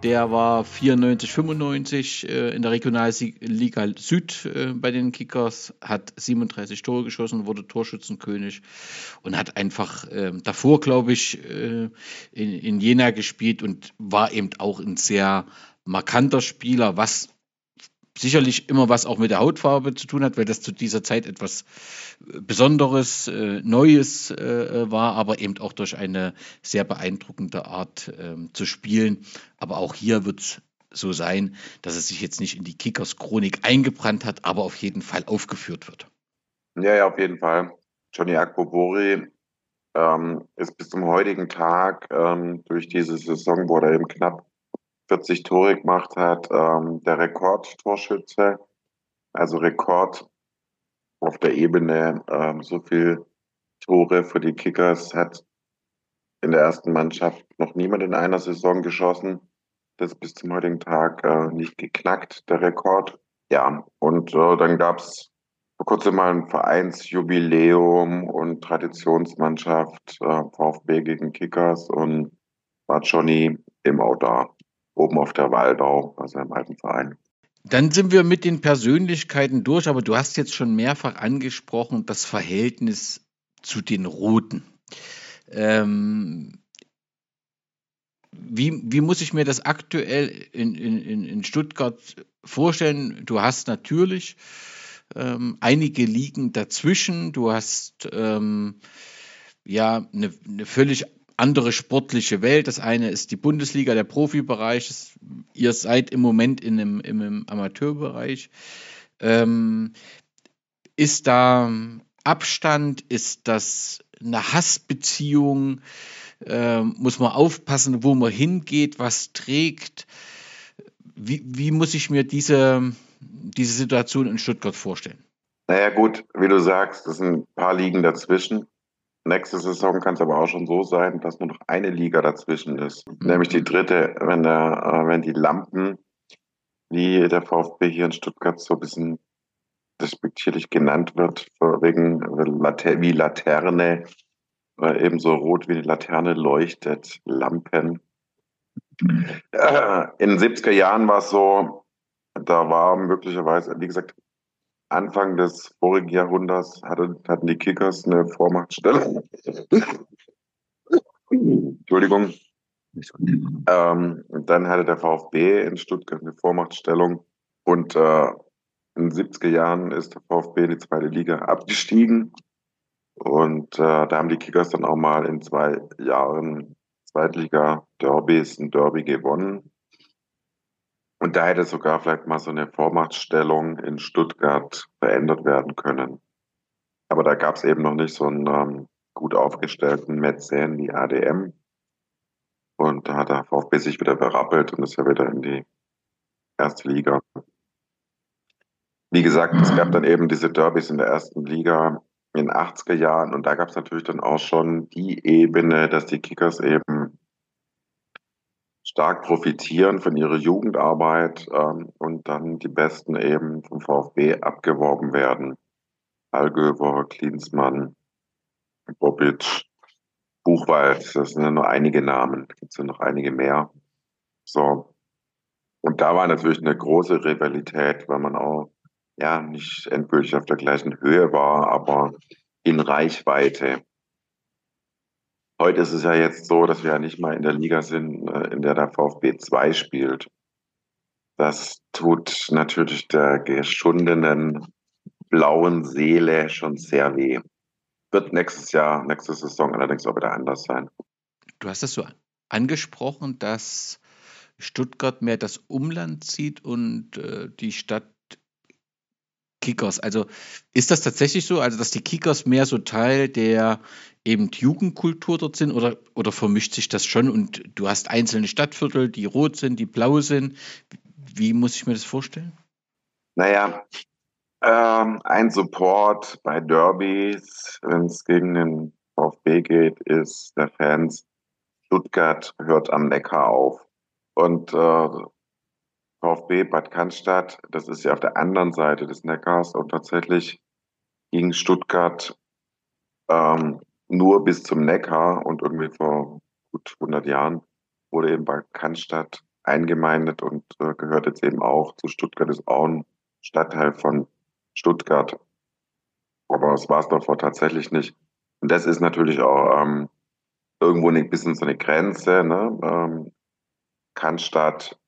Der war 94, 95 äh, in der Regionalliga Süd äh, bei den Kickers, hat 37 Tore geschossen, wurde Torschützenkönig und hat einfach äh, davor, glaube ich, äh, in, in Jena gespielt und war eben auch ein sehr markanter Spieler, was sicherlich immer was auch mit der Hautfarbe zu tun hat, weil das zu dieser Zeit etwas Besonderes, äh, Neues äh, war, aber eben auch durch eine sehr beeindruckende Art äh, zu spielen. Aber auch hier wird es so sein, dass es sich jetzt nicht in die Kickers-Chronik eingebrannt hat, aber auf jeden Fall aufgeführt wird. Ja, ja, auf jeden Fall. Johnny Akbobori ähm, ist bis zum heutigen Tag ähm, durch diese Saison, wo er eben knapp 40 Tore gemacht hat, ähm, der Rekordtorschütze, also Rekord auf der Ebene, ähm, so viel Tore für die Kickers hat in der ersten Mannschaft noch niemand in einer Saison geschossen. Das ist bis zum heutigen Tag äh, nicht geknackt, der Rekord. Ja, und äh, dann gab's vor kurzem mal ein Vereinsjubiläum und Traditionsmannschaft äh, VfB gegen Kickers und war Johnny auch da oben auf der Waldau, also im alten Verein. Dann sind wir mit den Persönlichkeiten durch, aber du hast jetzt schon mehrfach angesprochen, das Verhältnis zu den Roten. Ähm, wie, wie muss ich mir das aktuell in, in, in Stuttgart vorstellen? Du hast natürlich ähm, einige Ligen dazwischen, du hast ähm, ja eine, eine völlig andere sportliche Welt. Das eine ist die Bundesliga, der Profibereich. Ihr seid im Moment in einem, im Amateurbereich. Ähm, ist da Abstand? Ist das eine Hassbeziehung? Ähm, muss man aufpassen, wo man hingeht, was trägt? Wie, wie muss ich mir diese, diese Situation in Stuttgart vorstellen? Naja gut, wie du sagst, es sind ein paar Ligen dazwischen. Nächste Saison kann es aber auch schon so sein, dass nur noch eine Liga dazwischen ist, mhm. nämlich die dritte, wenn, der, äh, wenn die Lampen, wie der VfB hier in Stuttgart so ein bisschen respektierlich genannt wird, wegen wie Laterne, äh, ebenso rot wie die Laterne leuchtet, Lampen. Äh, in den 70er Jahren war es so, da war möglicherweise, wie gesagt, Anfang des vorigen Jahrhunderts hatte, hatten die Kickers eine Vormachtstellung. Entschuldigung. Ähm, dann hatte der VfB in Stuttgart eine Vormachtstellung und äh, in den 70er Jahren ist der VfB in die zweite Liga abgestiegen und äh, da haben die Kickers dann auch mal in zwei Jahren Zweitliga-Derbys ein Derby gewonnen. Und da hätte sogar vielleicht mal so eine Vormachtstellung in Stuttgart verändert werden können. Aber da gab es eben noch nicht so einen ähm, gut aufgestellten Mäzen wie ADM. Und da hat der VfB sich wieder berappelt und ist ja wieder in die erste Liga. Wie gesagt, es gab dann eben diese Derbys in der ersten Liga in den 80er Jahren und da gab es natürlich dann auch schon die Ebene, dass die Kickers eben stark profitieren von ihrer Jugendarbeit ähm, und dann die Besten eben vom VfB abgeworben werden. Allgöwer, Klinsmann, Bobic, Buchwald, das sind ja nur einige Namen, gibt es ja noch einige mehr. So. Und da war natürlich eine große Rivalität, weil man auch ja nicht endgültig auf der gleichen Höhe war, aber in Reichweite. Heute ist es ja jetzt so, dass wir ja nicht mal in der Liga sind, äh, in der der VfB 2 spielt. Das tut natürlich der geschundenen blauen Seele schon sehr weh. Wird nächstes Jahr, nächste Saison allerdings auch wieder anders sein. Du hast das so angesprochen, dass Stuttgart mehr das Umland zieht und äh, die Stadt Kickers. Also ist das tatsächlich so, also dass die Kickers mehr so Teil der eben Jugendkultur dort sind oder, oder vermischt sich das schon und du hast einzelne Stadtviertel, die rot sind, die blau sind? Wie muss ich mir das vorstellen? Naja, ähm, ein Support bei Derbys, wenn es gegen den VfB geht, ist der Fans, Stuttgart hört am Neckar auf. Und äh, VfB Bad Cannstatt, das ist ja auf der anderen Seite des Neckars und tatsächlich ging Stuttgart ähm, nur bis zum Neckar und irgendwie vor gut 100 Jahren wurde eben Bad Cannstatt eingemeindet und äh, gehört jetzt eben auch zu Stuttgart, ist auch ein Stadtteil von Stuttgart. Aber es war es davor tatsächlich nicht. Und das ist natürlich auch ähm, irgendwo ein bisschen so eine Grenze. Ne? Ähm, Cannstatt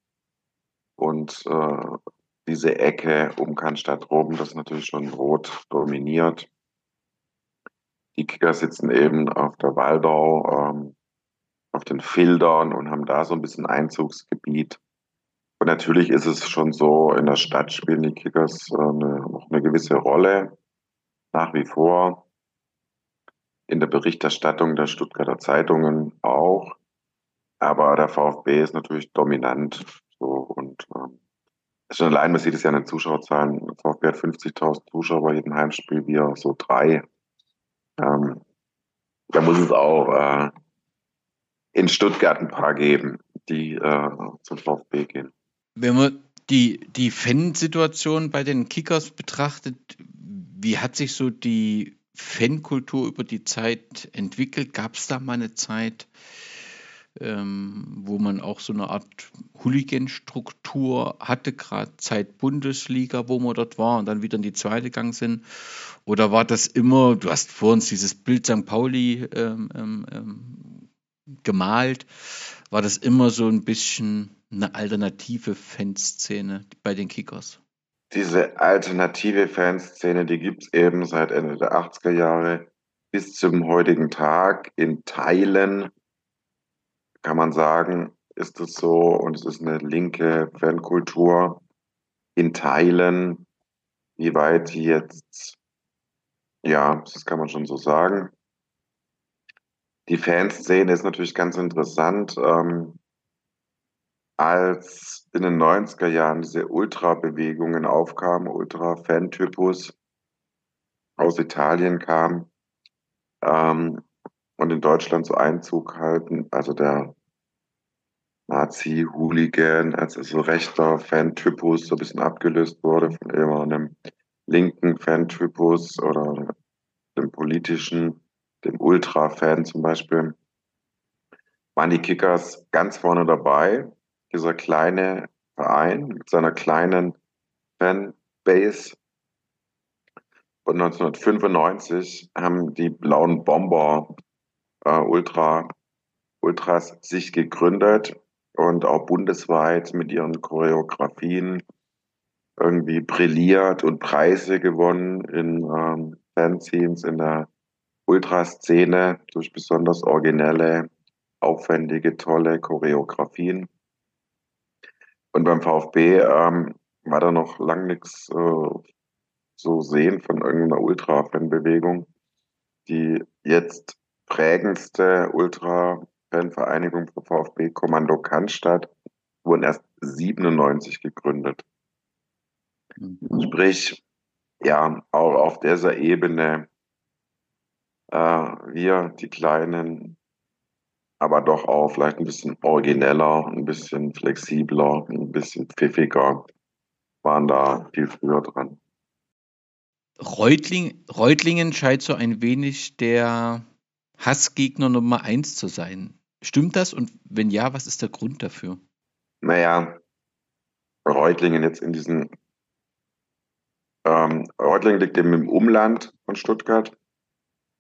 und äh, diese Ecke um Cannstatt rum, das ist natürlich schon rot dominiert. Die Kicker sitzen eben auf der Waldau, ähm, auf den Fildern und haben da so ein bisschen Einzugsgebiet. Und natürlich ist es schon so, in der Stadt spielen die Kickers äh, eine, noch eine gewisse Rolle, nach wie vor. In der Berichterstattung der Stuttgarter Zeitungen auch. Aber der VfB ist natürlich dominant. So, und ähm, schon allein, man sieht es ja an den Zuschauerzahlen. VfB hat 50.000 Zuschauer bei jedem Heimspiel, wir so drei. Ähm, da muss es auch äh, in Stuttgart ein paar geben, die äh, zum VfB gehen. Wenn man die, die Fansituation bei den Kickers betrachtet, wie hat sich so die Fankultur über die Zeit entwickelt? Gab es da mal eine Zeit, ähm, wo man auch so eine Art Hooligan-Struktur hatte, gerade Zeit Bundesliga, wo wir dort waren und dann wieder in die zweite gegangen sind? Oder war das immer, du hast vor uns dieses Bild St. Pauli ähm, ähm, ähm, gemalt, war das immer so ein bisschen eine alternative Fanszene bei den Kickers? Diese alternative Fanszene, die gibt es eben seit Ende der 80er Jahre bis zum heutigen Tag in Teilen kann man sagen, ist es so und es ist eine linke Fankultur in Teilen, wie weit die jetzt, ja, das kann man schon so sagen. Die Fanszene ist natürlich ganz interessant. Ähm, als in den 90er Jahren diese Ultra-Bewegungen aufkamen, Ultra-Fan-Typus aus Italien kam ähm, und in Deutschland so Einzug halten, also der Nazi-Hooligan, also so rechter Fan-Typus so ein bisschen abgelöst wurde von immer einem linken Fan-Typus oder dem politischen, dem Ultra-Fan zum Beispiel, waren die Kickers ganz vorne dabei. Dieser kleine Verein mit seiner kleinen Fanbase. Und 1995 haben die blauen Bomber äh, Ultra, Ultras sich gegründet und auch bundesweit mit ihren Choreografien irgendwie brilliert und Preise gewonnen in ähm, Fanzines, in der Ultraszene durch besonders originelle, aufwendige, tolle Choreografien. Und beim VfB ähm, war da noch lang nichts äh, so sehen von irgendeiner Ultra-Fan-Bewegung. Die jetzt prägendste Ultra-Fan-Vereinigung für VfB, Kommando Cannstatt, wurden erst 97 gegründet. Mhm. Sprich, ja, auch auf dieser Ebene äh, wir, die Kleinen, aber doch auch vielleicht ein bisschen origineller, ein bisschen flexibler, ein bisschen pfiffiger, waren da viel früher dran. Reutling, Reutlingen scheint so ein wenig der Hassgegner Nummer eins zu sein. Stimmt das? Und wenn ja, was ist der Grund dafür? Naja, Reutlingen jetzt in diesen ähm, Reutlingen liegt eben im Umland von Stuttgart.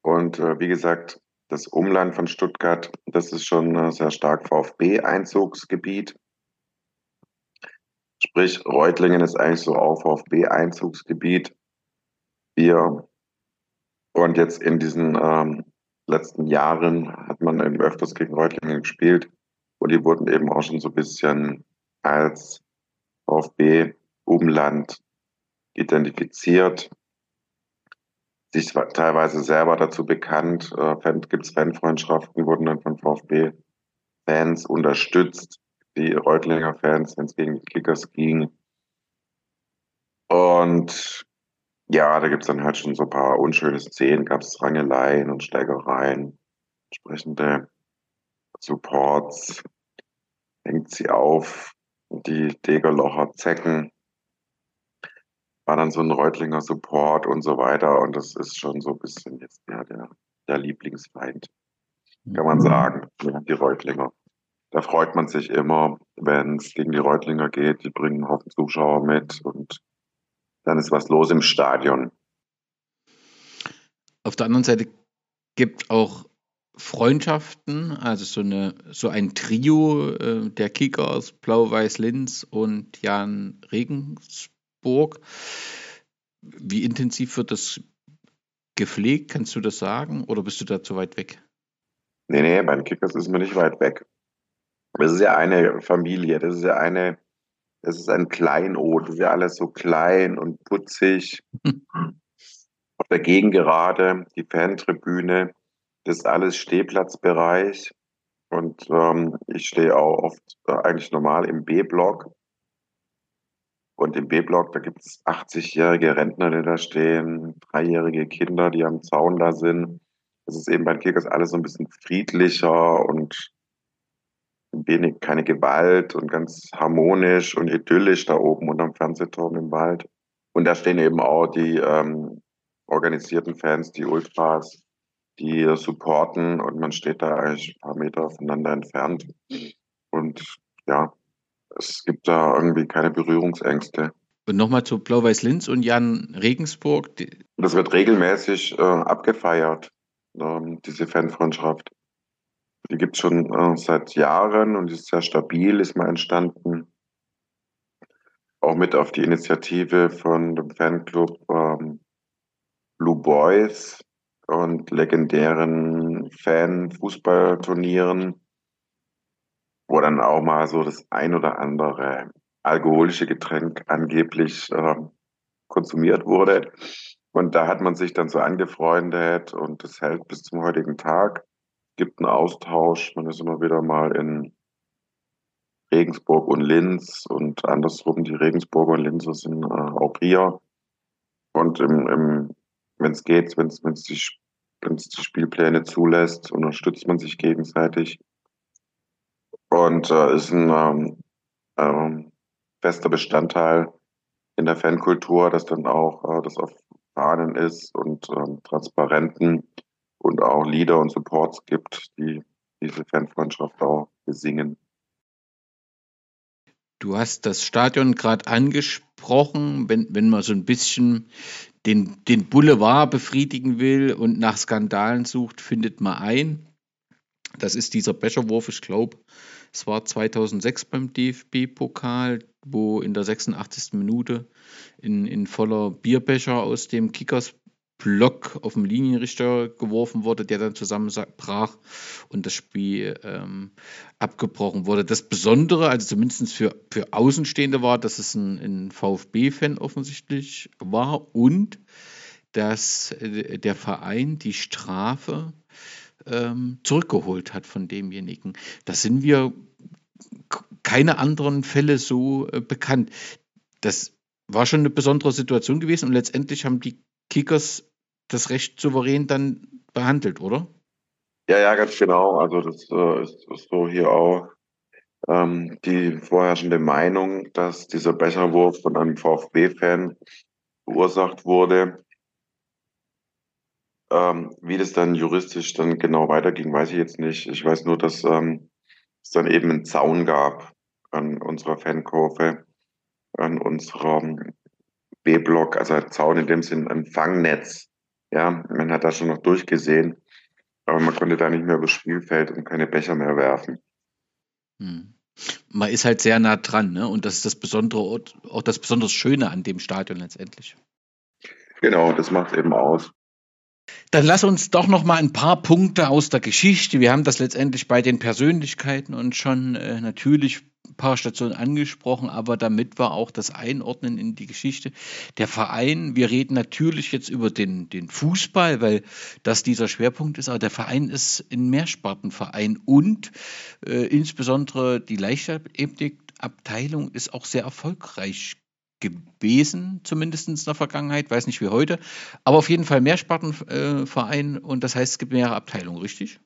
Und äh, wie gesagt, das Umland von Stuttgart, das ist schon äh, sehr stark VfB-Einzugsgebiet. Sprich, Reutlingen ist eigentlich so auch VfB-Einzugsgebiet. Wir und jetzt in diesen ähm, letzten Jahren hat man eben öfters gegen Reutlingen gespielt und die wurden eben auch schon so ein bisschen als VfB-Umland identifiziert, sich teilweise selber dazu bekannt. Äh, Gibt es Fanfreundschaften, wurden dann von VfB-Fans unterstützt, die Reutlinger Fans, wenn es gegen die Kickers ging. Und ja, da gibt es dann halt schon so ein paar unschöne Szenen, gab es Rangeleien und Steigereien, entsprechende Supports, hängt sie auf, die Degerlocher Zecken war dann so ein Reutlinger Support und so weiter. Und das ist schon so ein bisschen jetzt ja, der, der Lieblingsfeind, kann man mhm. sagen, die Reutlinger. Da freut man sich immer, wenn es gegen die Reutlinger geht. Die bringen einen Haufen Zuschauer mit und dann ist was los im Stadion. Auf der anderen Seite gibt auch Freundschaften, also so, eine, so ein Trio äh, der Kickers, Blau-Weiß-Linz und Jan Regensburg Burg. Wie intensiv wird das gepflegt? Kannst du das sagen oder bist du da zu weit weg? Nee, nee, bei den Kickers ist man nicht weit weg. Das ist ja eine Familie, das ist ja eine, das ist ein Kleinod, das ist ja alles so klein und putzig. Auf der Gegengerade, die Fantribüne, das ist alles Stehplatzbereich. Und ähm, ich stehe auch oft äh, eigentlich normal im B-Block. Und im B-Block, da gibt es 80-jährige Rentner, die da stehen, dreijährige Kinder, die am Zaun da sind. Das ist eben bei Kickers alles so ein bisschen friedlicher und wenig, keine Gewalt und ganz harmonisch und idyllisch da oben unterm Fernsehturm im Wald. Und da stehen eben auch die ähm, organisierten Fans, die Ultras, die supporten und man steht da eigentlich ein paar Meter voneinander entfernt. Und ja, es gibt da irgendwie keine Berührungsängste. Und nochmal zu Blau-Weiß-Linz und Jan Regensburg. Das wird regelmäßig äh, abgefeiert, äh, diese Fanfreundschaft. Die gibt es schon äh, seit Jahren und ist sehr stabil, ist mal entstanden. Auch mit auf die Initiative von dem Fanclub ähm, Blue Boys und legendären Fan-Fußballturnieren, wo dann auch mal so das ein oder andere alkoholische Getränk angeblich äh, konsumiert wurde. Und da hat man sich dann so angefreundet und das hält bis zum heutigen Tag. Gibt einen Austausch. Man ist immer wieder mal in Regensburg und Linz und andersrum die Regensburger und Linzer sind äh, auch hier. Und im, im, wenn es geht, wenn es die, die Spielpläne zulässt, unterstützt man sich gegenseitig. Und äh, ist ein ähm, ähm, fester Bestandteil in der Fankultur, dass dann auch äh, das auf Fahnen ist und ähm, Transparenten und auch Lieder und Supports gibt, die diese Fanfreundschaft auch besingen. Du hast das Stadion gerade angesprochen, wenn, wenn man so ein bisschen den, den Boulevard befriedigen will und nach Skandalen sucht, findet man ein. Das ist dieser Becherwurf, ich glaube, es war 2006 beim DFB-Pokal, wo in der 86. Minute in, in voller Bierbecher aus dem Kickers Block auf dem Linienrichter geworfen wurde, der dann zusammenbrach und das Spiel ähm, abgebrochen wurde. Das Besondere, also zumindest für, für Außenstehende war, dass es ein, ein VfB-Fan offensichtlich war und dass äh, der Verein die Strafe ähm, zurückgeholt hat von demjenigen. Da sind wir keine anderen Fälle so äh, bekannt. Das war schon eine besondere Situation gewesen und letztendlich haben die Kickers das recht souverän dann behandelt, oder? Ja, ja, ganz genau. Also das äh, ist, so hier auch ähm, die vorherrschende Meinung, dass dieser Becherwurf von einem VfB-Fan verursacht wurde. Ähm, wie das dann juristisch dann genau weiterging, weiß ich jetzt nicht. Ich weiß nur, dass ähm, es dann eben einen Zaun gab an unserer Fankurve, an unserem B-Block, also ein Zaun in dem Sinn ein Fangnetz. Ja, man hat da schon noch durchgesehen, aber man konnte da nicht mehr übers Spielfeld und keine Becher mehr werfen. Hm. Man ist halt sehr nah dran, ne? Und das ist das besondere, auch das besonders Schöne an dem Stadion letztendlich. Genau, das macht eben aus. Dann lass uns doch noch mal ein paar Punkte aus der Geschichte. Wir haben das letztendlich bei den Persönlichkeiten und schon äh, natürlich paar Stationen angesprochen, aber damit war auch das Einordnen in die Geschichte. Der Verein, wir reden natürlich jetzt über den, den Fußball, weil das dieser Schwerpunkt ist, aber der Verein ist ein Mehrspartenverein und äh, insbesondere die Leichtathletikabteilung ist auch sehr erfolgreich gewesen, zumindest in der Vergangenheit, weiß nicht wie heute, aber auf jeden Fall Mehrspartenverein und das heißt, es gibt mehrere Abteilungen, richtig?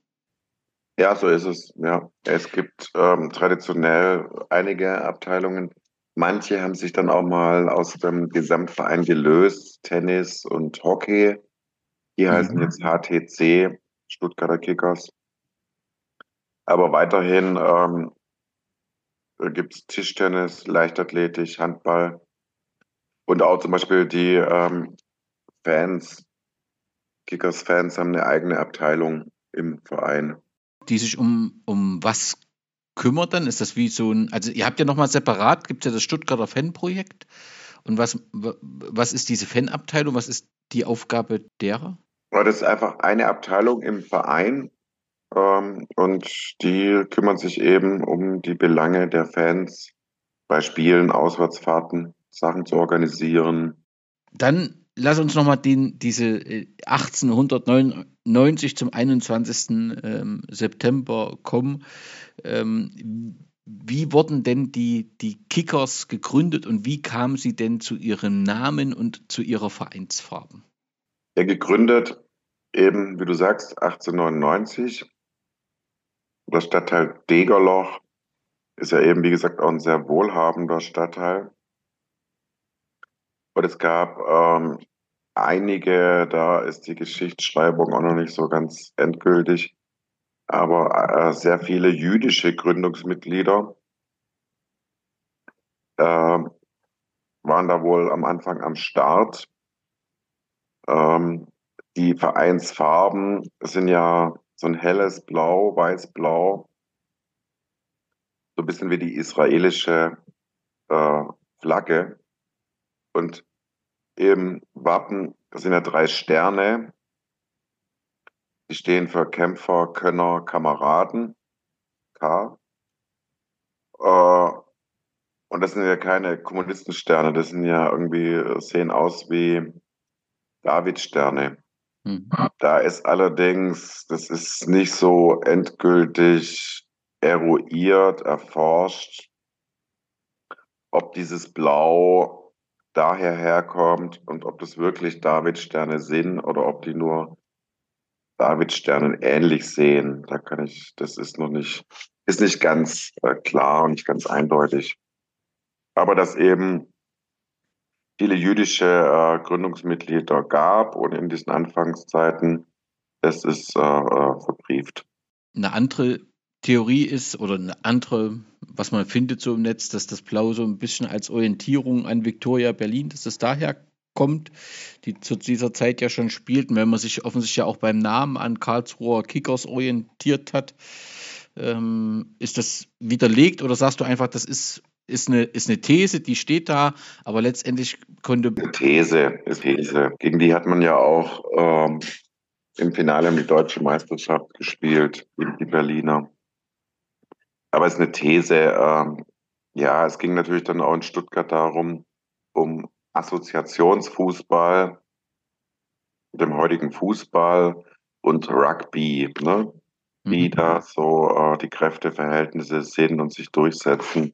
Ja, so ist es. Ja, es gibt ähm, traditionell einige Abteilungen. Manche haben sich dann auch mal aus dem Gesamtverein gelöst, Tennis und Hockey. Die heißen mhm. jetzt HTC, Stuttgarter Kickers. Aber weiterhin ähm, gibt es Tischtennis, Leichtathletik, Handball. Und auch zum Beispiel die ähm, Fans, Kickers-Fans haben eine eigene Abteilung im Verein. Die sich um, um was kümmert dann? Ist das wie so ein, also ihr habt ja nochmal separat, gibt es ja das Stuttgarter Fanprojekt. Und was, was ist diese Fanabteilung? Was ist die Aufgabe derer? Das ist einfach eine Abteilung im Verein ähm, und die kümmern sich eben um die Belange der Fans bei Spielen, Auswärtsfahrten. Sachen zu organisieren. Dann lass uns nochmal diese 1899 äh, zum 21. Ähm, September kommen. Ähm, wie wurden denn die, die Kickers gegründet und wie kamen sie denn zu ihrem Namen und zu ihrer Vereinsfarben? Ja, gegründet eben, wie du sagst, 1899. Das Stadtteil Degerloch ist ja eben, wie gesagt, auch ein sehr wohlhabender Stadtteil. Und es gab ähm, einige, da ist die Geschichtsschreibung auch noch nicht so ganz endgültig, aber äh, sehr viele jüdische Gründungsmitglieder äh, waren da wohl am Anfang am Start. Ähm, die Vereinsfarben sind ja so ein helles Blau, weiß-blau, so ein bisschen wie die israelische äh, Flagge. Und im Wappen sind ja drei Sterne. Die stehen für Kämpfer, Könner, Kameraden. K. Äh, und das sind ja keine Kommunistensterne, das sind ja irgendwie, sehen aus wie Davidsterne. Mhm. Da ist allerdings, das ist nicht so endgültig eruiert, erforscht, ob dieses Blau daher herkommt und ob das wirklich Davidsterne sind oder ob die nur Davidsternen ähnlich sehen. Da kann ich, das ist noch nicht, ist nicht ganz äh, klar und nicht ganz eindeutig. Aber dass eben viele jüdische äh, Gründungsmitglieder gab und in diesen Anfangszeiten, das ist äh, äh, verbrieft. Eine andere Theorie ist oder eine andere, was man findet so im Netz, dass das Blau so ein bisschen als Orientierung an Victoria Berlin, dass das daher kommt, die zu dieser Zeit ja schon spielt. Und wenn man sich offensichtlich auch beim Namen an Karlsruher Kickers orientiert hat, ähm, ist das widerlegt oder sagst du einfach, das ist ist eine, ist eine These, die steht da, aber letztendlich konnte. These ist These. Gegen die hat man ja auch ähm, im Finale um die deutsche Meisterschaft gespielt, gegen die Berliner. Aber es ist eine These. Ähm, ja, es ging natürlich dann auch in Stuttgart darum, um Assoziationsfußball, dem heutigen Fußball und Rugby, ne? wie mhm. da so äh, die Kräfteverhältnisse sind und sich durchsetzen.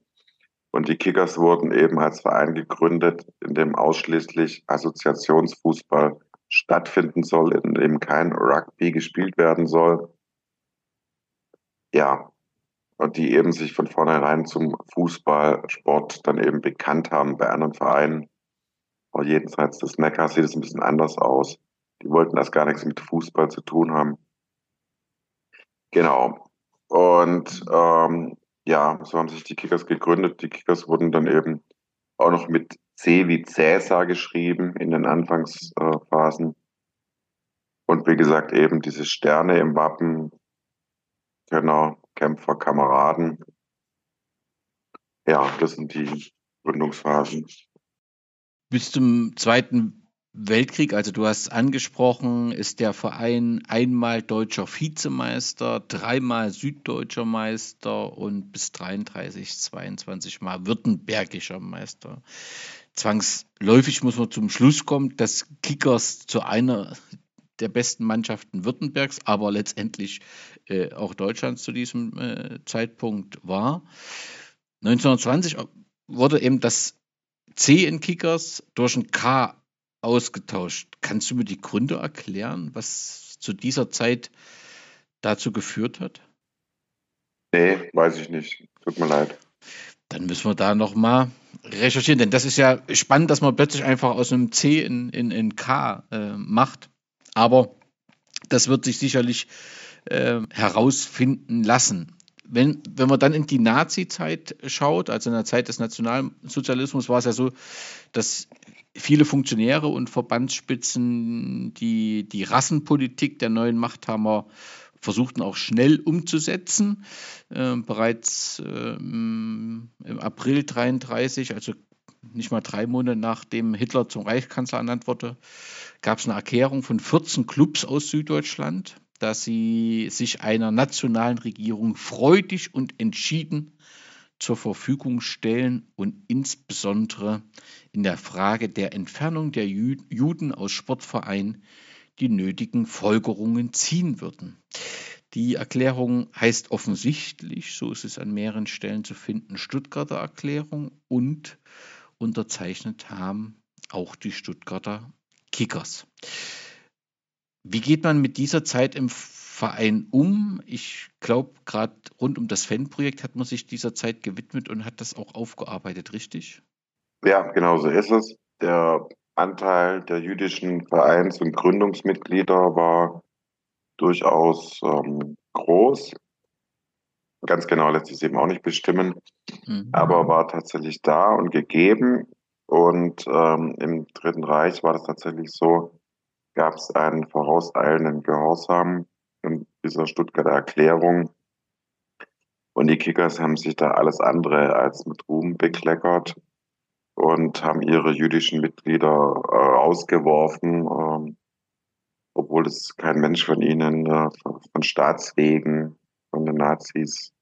Und die Kickers wurden eben als Verein gegründet, in dem ausschließlich Assoziationsfußball stattfinden soll, in dem kein Rugby gespielt werden soll. Ja, die eben sich von vornherein zum Fußballsport dann eben bekannt haben bei anderen Vereinen. Aber jenseits des Meckers sieht es ein bisschen anders aus. Die wollten das gar nichts mit Fußball zu tun haben. Genau. Und ähm, ja, so haben sich die Kickers gegründet. Die Kickers wurden dann eben auch noch mit C wie Cäsar geschrieben in den Anfangsphasen. Und wie gesagt, eben diese Sterne im Wappen, genau, Kämpfer, Kameraden. Ja, das sind die Gründungsphasen. Bis zum Zweiten Weltkrieg, also du hast angesprochen, ist der Verein einmal deutscher Vizemeister, dreimal süddeutscher Meister und bis 33, 22 Mal württembergischer Meister. Zwangsläufig muss man zum Schluss kommen, dass Kickers zu einer der besten Mannschaften Württembergs, aber letztendlich äh, auch Deutschlands zu diesem äh, Zeitpunkt war. 1920 wurde eben das C in Kickers durch ein K ausgetauscht. Kannst du mir die Gründe erklären, was zu dieser Zeit dazu geführt hat? Nee, weiß ich nicht. Tut mir leid. Dann müssen wir da nochmal recherchieren, denn das ist ja spannend, dass man plötzlich einfach aus einem C in, in, in K äh, macht. Aber das wird sich sicherlich äh, herausfinden lassen. Wenn, wenn man dann in die Nazi-Zeit schaut, also in der Zeit des Nationalsozialismus, war es ja so, dass viele Funktionäre und Verbandsspitzen die, die Rassenpolitik der neuen Machthaber versuchten auch schnell umzusetzen. Äh, bereits äh, im April 1933, also nicht mal drei Monate nachdem Hitler zum Reichskanzler ernannt wurde, gab es eine Erklärung von 14 Clubs aus Süddeutschland, dass sie sich einer nationalen Regierung freudig und entschieden zur Verfügung stellen und insbesondere in der Frage der Entfernung der Juden aus Sportvereinen die nötigen Folgerungen ziehen würden. Die Erklärung heißt offensichtlich, so ist es an mehreren Stellen zu finden, Stuttgarter Erklärung und unterzeichnet haben auch die Stuttgarter Kickers. Wie geht man mit dieser Zeit im Verein um. Ich glaube, gerade rund um das Fanprojekt hat man sich dieser Zeit gewidmet und hat das auch aufgearbeitet, richtig? Ja, genau so ist es. Der Anteil der jüdischen Vereins- und Gründungsmitglieder war durchaus ähm, groß. Ganz genau lässt sich es eben auch nicht bestimmen, mhm. aber war tatsächlich da und gegeben. Und ähm, im Dritten Reich war das tatsächlich so, gab es einen vorauseilenden Gehorsam in dieser Stuttgarter Erklärung. Und die Kickers haben sich da alles andere als mit Ruhm bekleckert und haben ihre jüdischen Mitglieder äh, ausgeworfen, äh, obwohl es kein Mensch von ihnen äh, von Staatswegen, von den Nazis,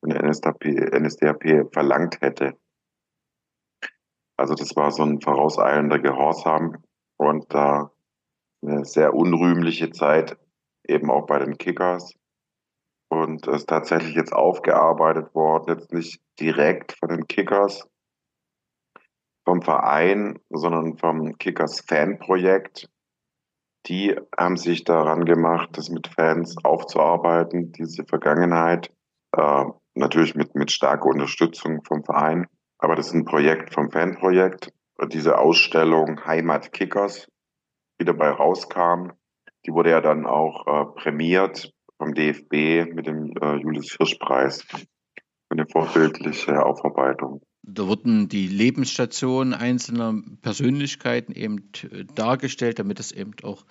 von der NSDAP, NSDAP verlangt hätte. Also das war so ein vorauseilender Gehorsam und da eine sehr unrühmliche Zeit eben auch bei den Kickers. Und ist tatsächlich jetzt aufgearbeitet worden, jetzt nicht direkt von den Kickers, vom Verein, sondern vom Kickers Fanprojekt. Die haben sich daran gemacht, das mit Fans aufzuarbeiten, diese Vergangenheit. Äh, natürlich mit, mit starker Unterstützung vom Verein. Aber das ist ein Projekt vom Fanprojekt. Diese Ausstellung Heimat Kickers, dabei rauskam, die wurde ja dann auch äh, prämiert vom DFB mit dem äh, Julius Hirsch-Preis für eine vorbildliche Aufarbeitung. Da wurden die Lebensstationen einzelner Persönlichkeiten eben äh, dargestellt, damit es eben auch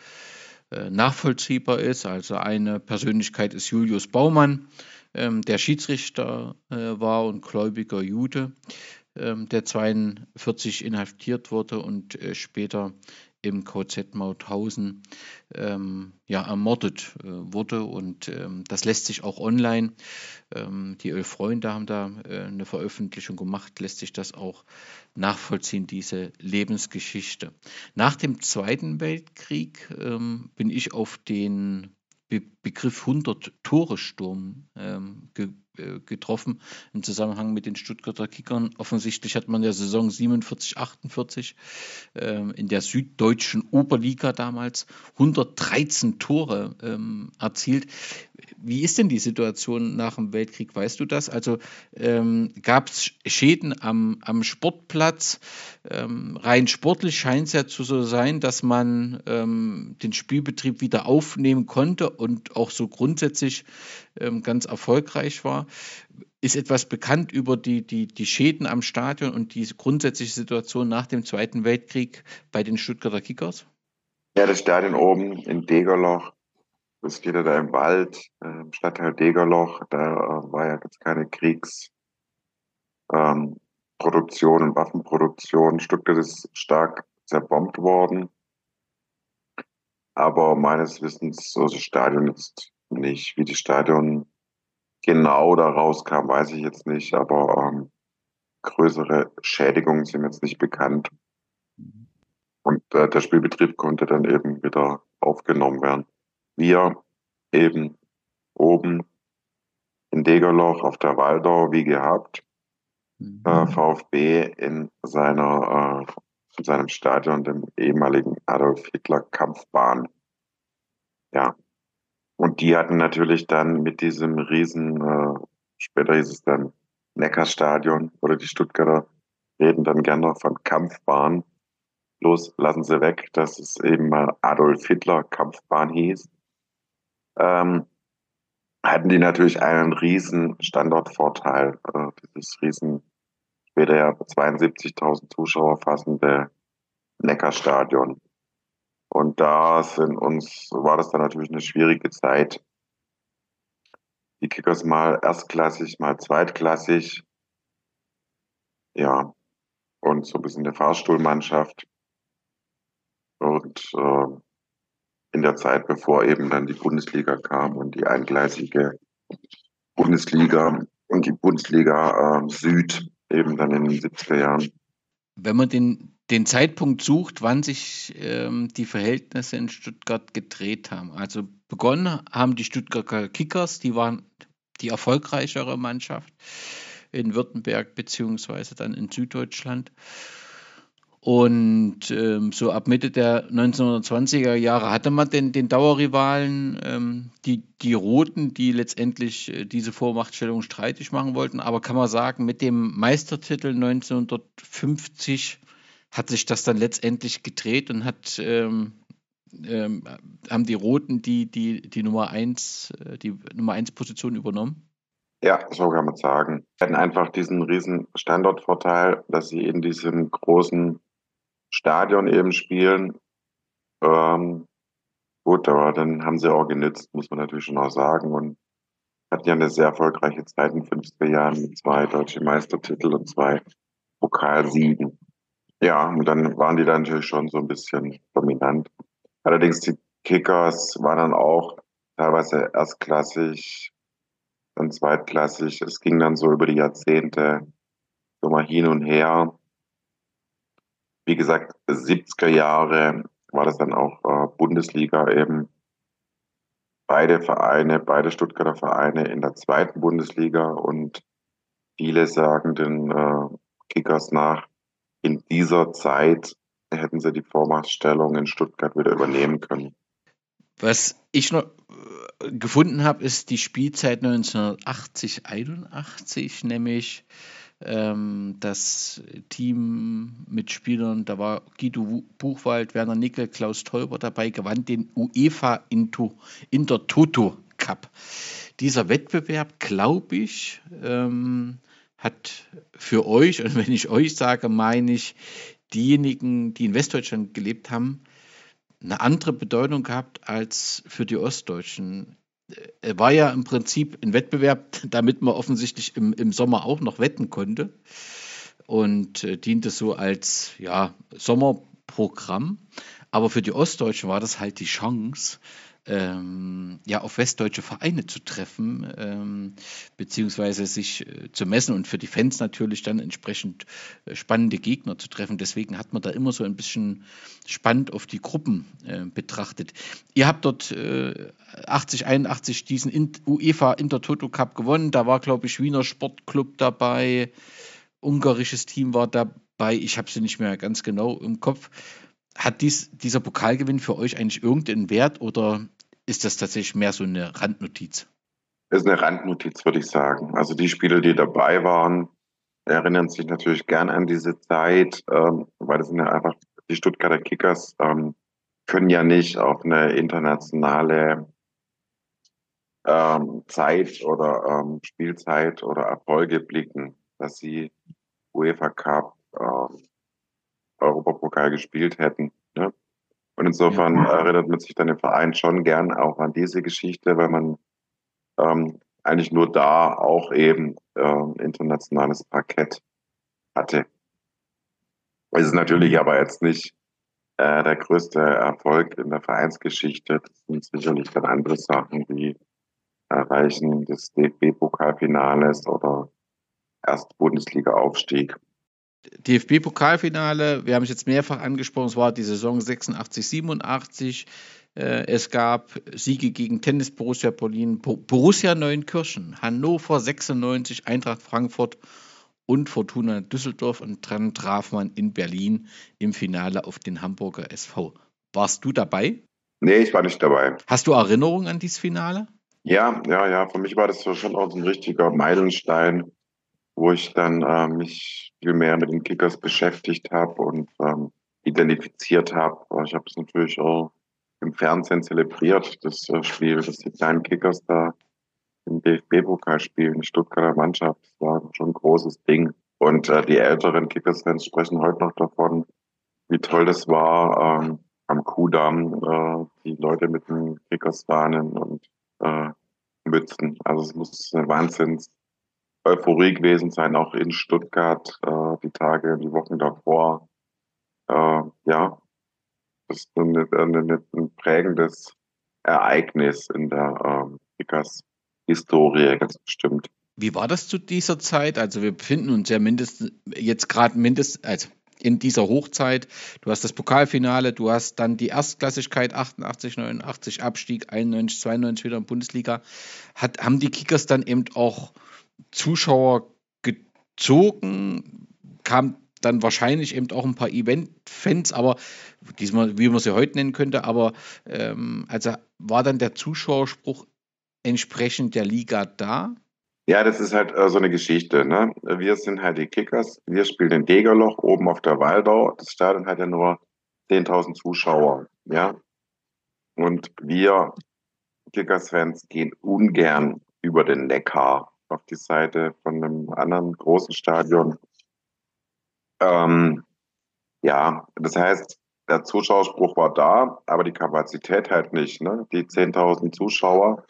äh, nachvollziehbar ist. Also eine Persönlichkeit ist Julius Baumann, ähm, der Schiedsrichter äh, war und gläubiger Jude, ähm, der 42 inhaftiert wurde und später im KZ Mauthausen ähm, ja, ermordet äh, wurde. Und ähm, das lässt sich auch online, ähm, die elf Freunde haben da äh, eine Veröffentlichung gemacht, lässt sich das auch nachvollziehen, diese Lebensgeschichte. Nach dem Zweiten Weltkrieg ähm, bin ich auf den Be Begriff 100-Tore-Sturm ähm, ge getroffen im Zusammenhang mit den Stuttgarter Kickern. Offensichtlich hat man der Saison 47, 48 äh, in der süddeutschen Oberliga damals 113 Tore ähm, erzielt. Wie ist denn die Situation nach dem Weltkrieg? Weißt du das? Also ähm, gab es Schäden am, am Sportplatz? Ähm, rein sportlich scheint es ja zu so sein, dass man ähm, den Spielbetrieb wieder aufnehmen konnte und auch so grundsätzlich ähm, ganz erfolgreich war. Ist etwas bekannt über die, die, die Schäden am Stadion und die grundsätzliche Situation nach dem Zweiten Weltkrieg bei den Stuttgarter Kickers? Ja, das Stadion oben in Degerloch, das steht ja da im Wald, äh, im Stadtteil Degerloch, da äh, war ja jetzt keine Kriegsproduktion ähm, und Waffenproduktion. Stuttgart ist stark zerbombt worden. Aber meines Wissens, so das Stadion jetzt nicht. Wie das Stadion genau da rauskam, weiß ich jetzt nicht, aber ähm, größere Schädigungen sind jetzt nicht bekannt. Und äh, der Spielbetrieb konnte dann eben wieder aufgenommen werden. Wir eben oben in Degerloch auf der Waldau wie gehabt. Mhm. Äh, VfB in seiner äh, in seinem Stadion, dem ehemaligen Adolf Hitler Kampfbahn. Ja, und die hatten natürlich dann mit diesem riesen, äh, später hieß es dann Neckarstadion oder die Stuttgarter reden dann gerne von Kampfbahn. Bloß lassen sie weg, dass es eben mal Adolf Hitler Kampfbahn hieß. Ähm, hatten die natürlich einen riesen Standortvorteil. Äh, dieses riesen, später ja 72.000 Zuschauer fassende Neckarstadion. Und da sind uns, war das dann natürlich eine schwierige Zeit. Die Kickers mal erstklassig, mal zweitklassig. Ja, und so ein bisschen eine Fahrstuhlmannschaft. Und äh, in der Zeit, bevor eben dann die Bundesliga kam und die eingleisige Bundesliga und die Bundesliga äh, Süd eben dann in den 70er Jahren. Wenn man den den Zeitpunkt sucht, wann sich ähm, die Verhältnisse in Stuttgart gedreht haben. Also begonnen haben die Stuttgarter Kickers, die waren die erfolgreichere Mannschaft in Württemberg beziehungsweise dann in Süddeutschland. Und ähm, so ab Mitte der 1920er Jahre hatte man den, den Dauerrivalen, ähm, die, die Roten, die letztendlich äh, diese Vormachtstellung streitig machen wollten. Aber kann man sagen, mit dem Meistertitel 1950 hat sich das dann letztendlich gedreht und hat ähm, ähm, haben die Roten die, die, die Nummer 1, äh, die Nummer 1 Position übernommen? Ja, so kann man sagen. Sie hatten einfach diesen riesen Standortvorteil, dass sie in diesem großen Stadion eben spielen. Ähm, gut, aber dann haben sie auch genützt, muss man natürlich schon auch sagen. Und hatten ja eine sehr erfolgreiche Zeit in den 50er Jahren mit zwei deutschen Meistertitel und zwei Pokalsiegen. Ja, und dann waren die dann natürlich schon so ein bisschen dominant. Allerdings die Kickers waren dann auch teilweise erstklassig, dann zweitklassig. Es ging dann so über die Jahrzehnte so mal hin und her. Wie gesagt, 70er Jahre war das dann auch äh, Bundesliga eben. Beide Vereine, beide Stuttgarter Vereine in der zweiten Bundesliga und viele sagen den äh, Kickers nach, in dieser Zeit hätten sie die Vormachtstellung in Stuttgart wieder übernehmen können. Was ich noch äh, gefunden habe, ist die Spielzeit 1980, 81, nämlich ähm, das Team mit Spielern, da war Guido Buchwald, Werner Nickel, Klaus Teuber dabei, gewann den UEFA Intertoto Cup. Dieser Wettbewerb, glaube ich, ähm, hat für euch, und wenn ich euch sage, meine ich diejenigen, die in Westdeutschland gelebt haben, eine andere Bedeutung gehabt als für die Ostdeutschen. Er war ja im Prinzip ein Wettbewerb, damit man offensichtlich im, im Sommer auch noch wetten konnte und äh, diente so als ja, Sommerprogramm. Aber für die Ostdeutschen war das halt die Chance, ähm, ja, auf westdeutsche Vereine zu treffen, ähm, beziehungsweise sich äh, zu messen und für die Fans natürlich dann entsprechend äh, spannende Gegner zu treffen. Deswegen hat man da immer so ein bisschen spannend auf die Gruppen äh, betrachtet. Ihr habt dort 80, 81 diesen In UEFA Intertoto Cup gewonnen. Da war, glaube ich, Wiener Sportclub dabei, ungarisches Team war dabei. Ich habe sie nicht mehr ganz genau im Kopf. Hat dies, dieser Pokalgewinn für euch eigentlich irgendeinen Wert oder ist das tatsächlich mehr so eine Randnotiz? Das ist eine Randnotiz, würde ich sagen. Also die Spieler, die dabei waren, erinnern sich natürlich gern an diese Zeit, ähm, weil das sind ja einfach die Stuttgarter Kickers ähm, können ja nicht auf eine internationale ähm, Zeit oder ähm, Spielzeit oder Erfolge blicken, dass sie UEFA Cup, ähm, Europapokal gespielt hätten. Und insofern ja. erinnert man sich dann im Verein schon gern auch an diese Geschichte, weil man ähm, eigentlich nur da auch eben ähm, internationales Parkett hatte. Es ist natürlich aber jetzt nicht äh, der größte Erfolg in der Vereinsgeschichte. Das sind sicherlich dann andere Sachen wie Erreichen des DFB-Pokalfinales oder erst Bundesliga-Aufstieg. DFB-Pokalfinale, wir haben es jetzt mehrfach angesprochen, es war die Saison 86, 87. Äh, es gab Siege gegen Tennis Borussia Berlin, Borussia Neunkirchen, Hannover 96, Eintracht Frankfurt und Fortuna Düsseldorf und dann traf man in Berlin im Finale auf den Hamburger SV. Warst du dabei? Nee, ich war nicht dabei. Hast du Erinnerungen an dieses Finale? Ja, ja, ja. Für mich war das schon auch ein richtiger Meilenstein, wo ich dann äh, mich viel mehr mit den Kickers beschäftigt habe und ähm, identifiziert habe. Ich habe es natürlich auch im Fernsehen zelebriert, das äh, Spiel, dass die kleinen Kickers da im DFB-Pokal spielen, die Stuttgarter Mannschaft. Das war schon ein großes Ding. Und äh, die älteren Kickers-Fans sprechen heute noch davon, wie toll das war, ähm, am Kudamm, äh, die Leute mit den Kickers-Fahnen und äh, Mützen. Also es muss eine Wahnsinns Euphorie gewesen sein, auch in Stuttgart, äh, die Tage, die Wochen davor. Äh, ja, das ist eine, eine, ein prägendes Ereignis in der ähm, Kickers-Historie, ganz bestimmt. Wie war das zu dieser Zeit? Also wir befinden uns ja mindestens jetzt gerade mindestens, also in dieser Hochzeit. Du hast das Pokalfinale, du hast dann die Erstklassigkeit 88, 89 Abstieg, 91, 92 wieder in Bundesliga. Hat, haben die Kickers dann eben auch Zuschauer gezogen, kam dann wahrscheinlich eben auch ein paar Event-Fans, aber diesmal, wie man sie heute nennen könnte, aber ähm, also war dann der Zuschauerspruch entsprechend der Liga da? Ja, das ist halt äh, so eine Geschichte. Ne? Wir sind halt die Kickers. Wir spielen in Degerloch oben auf der Waldau. Das Stadion hat ja nur 10.000 Zuschauer. Ja. Und wir Kickers-Fans gehen ungern über den Neckar auf die Seite von einem anderen großen Stadion. Ähm, ja, das heißt, der Zuschauerspruch war da, aber die Kapazität halt nicht. Ne? Die 10.000 Zuschauer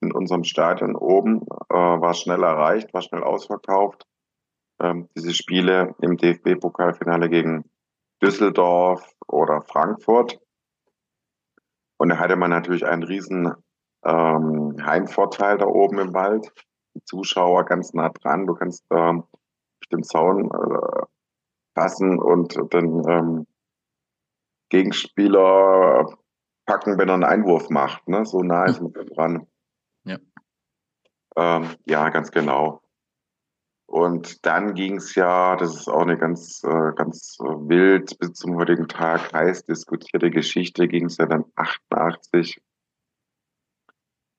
in unserem Stadion oben äh, war schnell erreicht, war schnell ausverkauft. Ähm, diese Spiele im DFB-Pokalfinale gegen Düsseldorf oder Frankfurt. Und da hatte man natürlich einen riesen ähm, Heimvorteil da oben im Wald. Zuschauer ganz nah dran. Du kannst ähm, den Zaun äh, passen und den ähm, Gegenspieler packen, wenn er einen Einwurf macht. Ne? So nah ist man dran. Ja. Ähm, ja, ganz genau. Und dann ging es ja, das ist auch eine ganz, äh, ganz äh, wild bis zum heutigen Tag heiß diskutierte Geschichte, ging es ja dann 88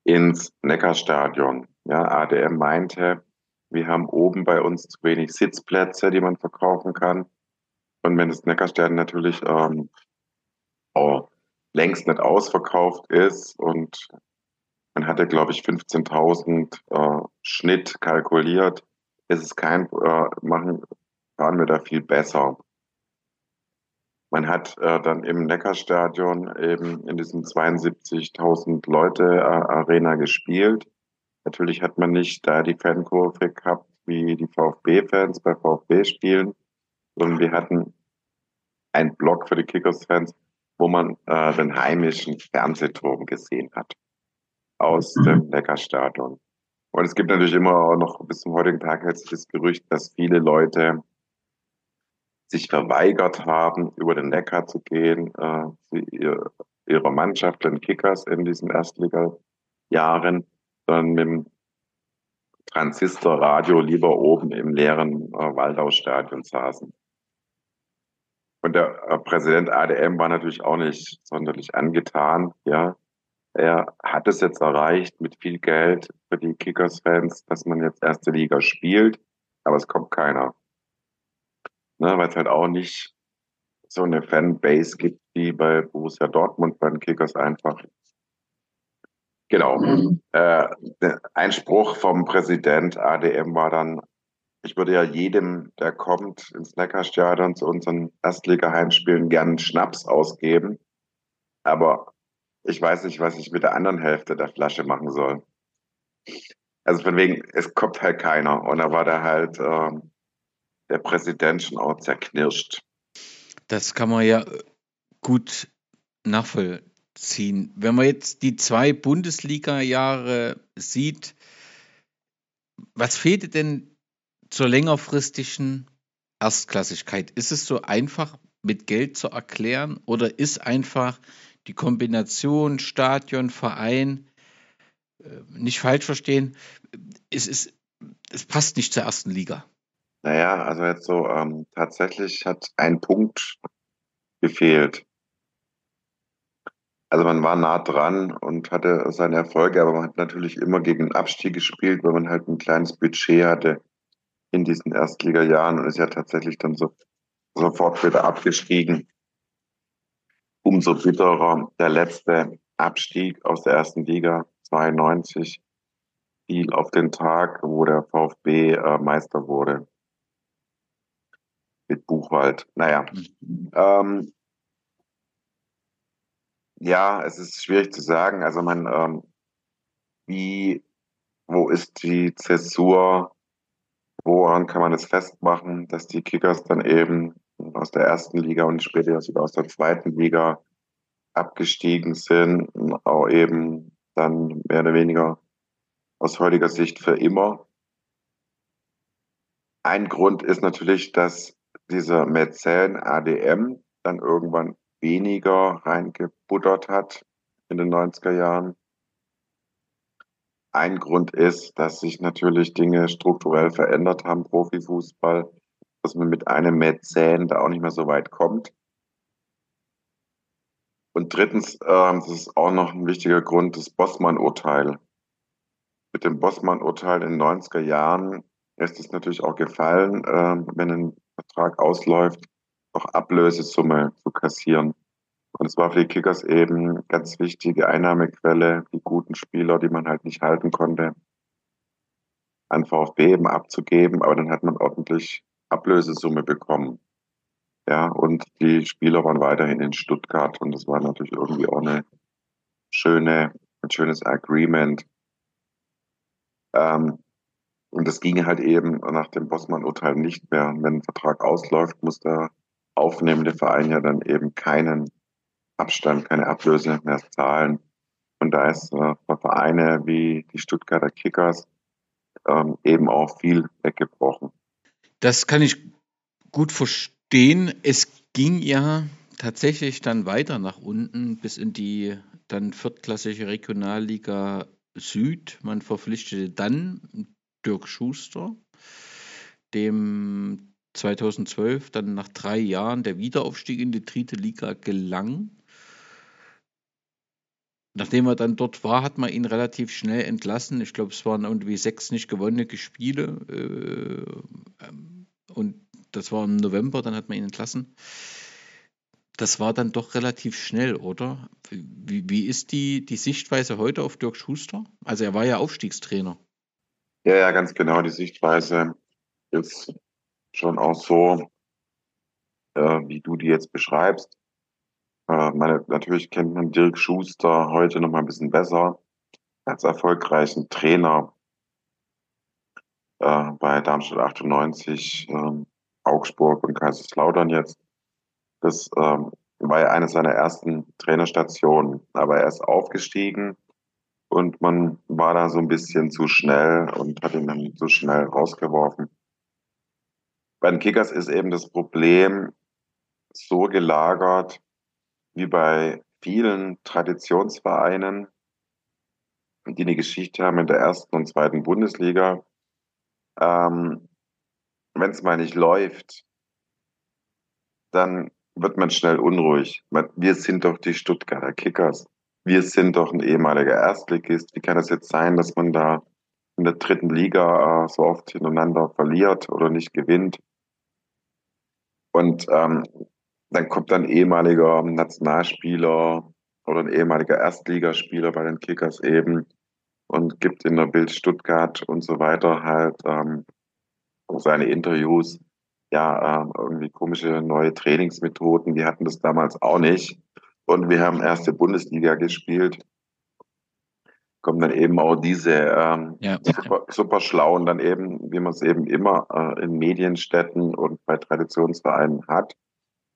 ins Neckarstadion. Ja, ADM meinte, wir haben oben bei uns zu wenig Sitzplätze, die man verkaufen kann. Und wenn das Neckarstadion natürlich ähm, auch längst nicht ausverkauft ist und man hatte, glaube ich, 15.000 äh, Schnitt kalkuliert, ist es kein, äh, machen, fahren wir da viel besser. Man hat äh, dann im Neckarstadion eben in diesem 72.000 Leute äh, Arena gespielt. Natürlich hat man nicht da die Fankurve gehabt, wie die VfB-Fans bei VfB-Spielen, sondern wir hatten einen Block für die Kickers-Fans, wo man äh, den heimischen Fernsehturm gesehen hat aus mhm. dem Neckarstadion. Und es gibt natürlich immer noch bis zum heutigen Tag jetzt das Gerücht, dass viele Leute sich verweigert haben, über den Neckar zu gehen, äh, sie, ihr, ihrer Mannschaft, den Kickers in diesen Erstliga-Jahren, sondern mit dem Transistorradio lieber oben im leeren äh, Waldau-Stadion saßen. Und der äh, Präsident ADM war natürlich auch nicht sonderlich angetan. Ja, er hat es jetzt erreicht mit viel Geld für die Kickers-Fans, dass man jetzt erste Liga spielt, aber es kommt keiner. Ne, Weil es halt auch nicht so eine Fanbase gibt wie bei Borussia Dortmund bei den Kickers einfach. Genau. Äh, ein Spruch vom Präsident ADM war dann, ich würde ja jedem, der kommt ins Neckarstadion zu unseren Erstliga-Heimspielen, gern Schnaps ausgeben. Aber ich weiß nicht, was ich mit der anderen Hälfte der Flasche machen soll. Also von wegen, es kommt halt keiner. Und da war da halt äh, der Präsident schon auch zerknirscht. Das kann man ja gut nachvollziehen. Wenn man jetzt die zwei Bundesliga-Jahre sieht, was fehlt denn zur längerfristigen Erstklassigkeit? Ist es so einfach mit Geld zu erklären oder ist einfach die Kombination Stadion, Verein, äh, nicht falsch verstehen, es, ist, es passt nicht zur ersten Liga? Naja, also jetzt so, ähm, tatsächlich hat ein Punkt gefehlt. Also man war nah dran und hatte seine Erfolge, aber man hat natürlich immer gegen den Abstieg gespielt, weil man halt ein kleines Budget hatte in diesen Erstliga-Jahren und ist ja tatsächlich dann so sofort wieder abgestiegen. Umso bitterer der letzte Abstieg aus der ersten Liga 92 fiel auf den Tag, wo der VfB äh, Meister wurde. Mit Buchwald. Naja. Mhm. Ähm, ja, es ist schwierig zu sagen. Also man, ähm, wie, wo ist die Zäsur Woran kann man es festmachen, dass die Kickers dann eben aus der ersten Liga und später sogar aus der zweiten Liga abgestiegen sind, auch eben dann mehr oder weniger aus heutiger Sicht für immer. Ein Grund ist natürlich, dass dieser Mäzen ADM dann irgendwann weniger reingebuttert hat in den 90er Jahren. Ein Grund ist, dass sich natürlich Dinge strukturell verändert haben, Profifußball, dass man mit einem Mäzen da auch nicht mehr so weit kommt. Und drittens, äh, das ist auch noch ein wichtiger Grund, das Bossmann-Urteil. mit dem Bossmann-Urteil in den 90er Jahren ist es natürlich auch gefallen, äh, wenn ein Vertrag ausläuft, auch Ablösesumme zu kassieren. Und es war für die Kickers eben ganz wichtige Einnahmequelle, die guten Spieler, die man halt nicht halten konnte, an VfB eben abzugeben. Aber dann hat man ordentlich Ablösesumme bekommen. Ja, und die Spieler waren weiterhin in Stuttgart und das war natürlich irgendwie auch eine schöne, ein schönes Agreement. Ähm, und das ging halt eben nach dem Bossmann-Urteil nicht mehr. Wenn ein Vertrag ausläuft, muss der aufnehmende Verein ja dann eben keinen Abstand, keine Ablöse mehr zahlen. Und da ist äh, für Vereine wie die Stuttgarter Kickers ähm, eben auch viel weggebrochen. Das kann ich gut verstehen. Es ging ja tatsächlich dann weiter nach unten bis in die dann viertklassige Regionalliga Süd. Man verpflichtete dann Dirk Schuster, dem 2012 dann nach drei Jahren der Wiederaufstieg in die dritte Liga gelang. Nachdem er dann dort war, hat man ihn relativ schnell entlassen. Ich glaube, es waren irgendwie sechs nicht gewonnene Spiele. Äh, und das war im November, dann hat man ihn entlassen. Das war dann doch relativ schnell, oder? Wie, wie ist die, die Sichtweise heute auf Dirk Schuster? Also er war ja Aufstiegstrainer. Ja, ja, ganz genau. Die Sichtweise ist schon auch so, äh, wie du die jetzt beschreibst. Äh, meine, natürlich kennt man Dirk Schuster heute noch mal ein bisschen besser als erfolgreichen Trainer äh, bei Darmstadt 98, äh, Augsburg und Kaiserslautern jetzt. Das ähm, war ja eine seiner ersten Trainerstationen, aber er ist aufgestiegen und man war da so ein bisschen zu schnell und hat ihn dann zu schnell rausgeworfen. Bei den Kickers ist eben das Problem so gelagert, wie bei vielen Traditionsvereinen, die eine Geschichte haben in der ersten und zweiten Bundesliga. Ähm, Wenn es mal nicht läuft, dann wird man schnell unruhig. Wir sind doch die Stuttgarter Kickers. Wir sind doch ein ehemaliger Erstligist. Wie kann es jetzt sein, dass man da in der dritten Liga äh, so oft hintereinander verliert oder nicht gewinnt? Und ähm, dann kommt ein ehemaliger Nationalspieler oder ein ehemaliger Erstligaspieler bei den Kickers eben und gibt in der Bild Stuttgart und so weiter halt ähm, seine Interviews. Ja, ähm, irgendwie komische neue Trainingsmethoden. Die hatten das damals auch nicht. Und wir haben erste Bundesliga gespielt. Kommen dann eben auch diese ähm, ja. super, super schlauen, dann eben, wie man es eben immer äh, in Medienstädten und bei Traditionsvereinen hat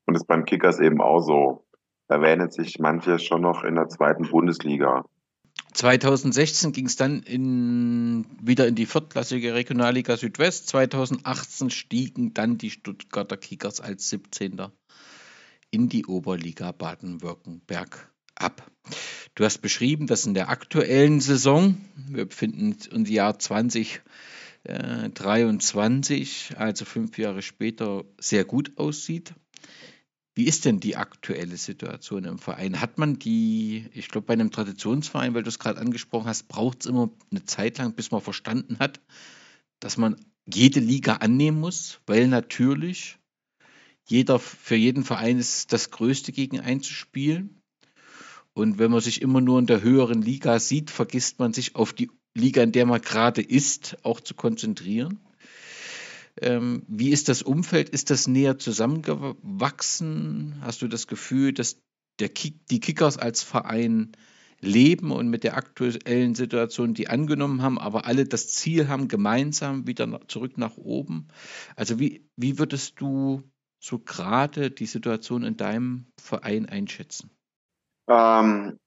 und ist beim Kickers eben auch so. Da wähnen sich manche schon noch in der zweiten Bundesliga. 2016 ging es dann in, wieder in die viertklassige Regionalliga Südwest. 2018 stiegen dann die Stuttgarter Kickers als 17. in die Oberliga Baden-Württemberg ab. Du hast beschrieben, dass in der aktuellen Saison, wir befinden uns im Jahr 2023, also fünf Jahre später, sehr gut aussieht. Wie ist denn die aktuelle Situation im Verein? Hat man die, ich glaube, bei einem Traditionsverein, weil du es gerade angesprochen hast, braucht es immer eine Zeit lang, bis man verstanden hat, dass man jede Liga annehmen muss, weil natürlich jeder, für jeden Verein ist das Größte gegen einzuspielen. Und wenn man sich immer nur in der höheren Liga sieht, vergisst man sich auf die Liga, in der man gerade ist, auch zu konzentrieren. Ähm, wie ist das Umfeld? Ist das näher zusammengewachsen? Hast du das Gefühl, dass der Kick, die Kickers als Verein leben und mit der aktuellen Situation die angenommen haben, aber alle das Ziel haben, gemeinsam wieder zurück nach oben? Also wie, wie würdest du so gerade die Situation in deinem Verein einschätzen? Ähm,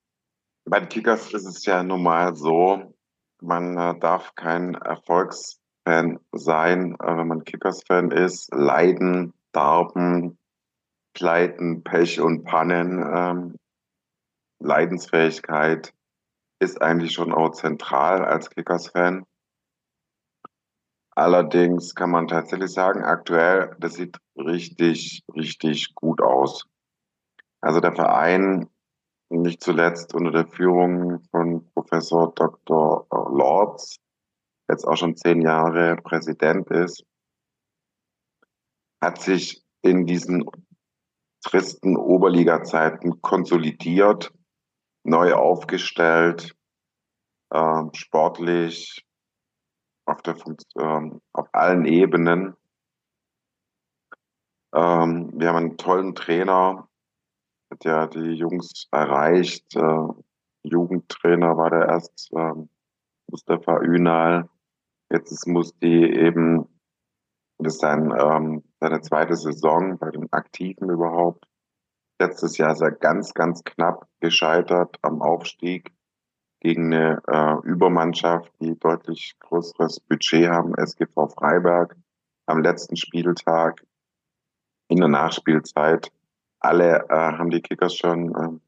bei den Kickers ist es ja normal so, man äh, darf kein Erfolgs Fan sein, äh, wenn man Kickers-Fan ist. Leiden, Darben, Pleiten, Pech und Pannen, ähm, Leidensfähigkeit ist eigentlich schon auch zentral als Kickers-Fan. Allerdings kann man tatsächlich sagen, aktuell, das sieht richtig, richtig gut aus. Also der Verein nicht zuletzt unter der Führung von Professor Dr. Lords, jetzt auch schon zehn Jahre Präsident ist, hat sich in diesen tristen Oberliga-Zeiten konsolidiert, neu aufgestellt, äh, sportlich, auf, der äh, auf allen Ebenen. Ähm, wir haben einen tollen Trainer, der die Jungs erreicht. Äh, Jugendtrainer war der erst äh, Mustafa Ünal. Jetzt ist Musti eben, das ist sein, ähm, seine zweite Saison bei den Aktiven überhaupt. Letztes Jahr ist er ganz, ganz knapp gescheitert am Aufstieg gegen eine äh, Übermannschaft, die deutlich größeres Budget haben, SGV Freiberg, am letzten Spieltag in der Nachspielzeit. Alle äh, haben die Kickers schon äh,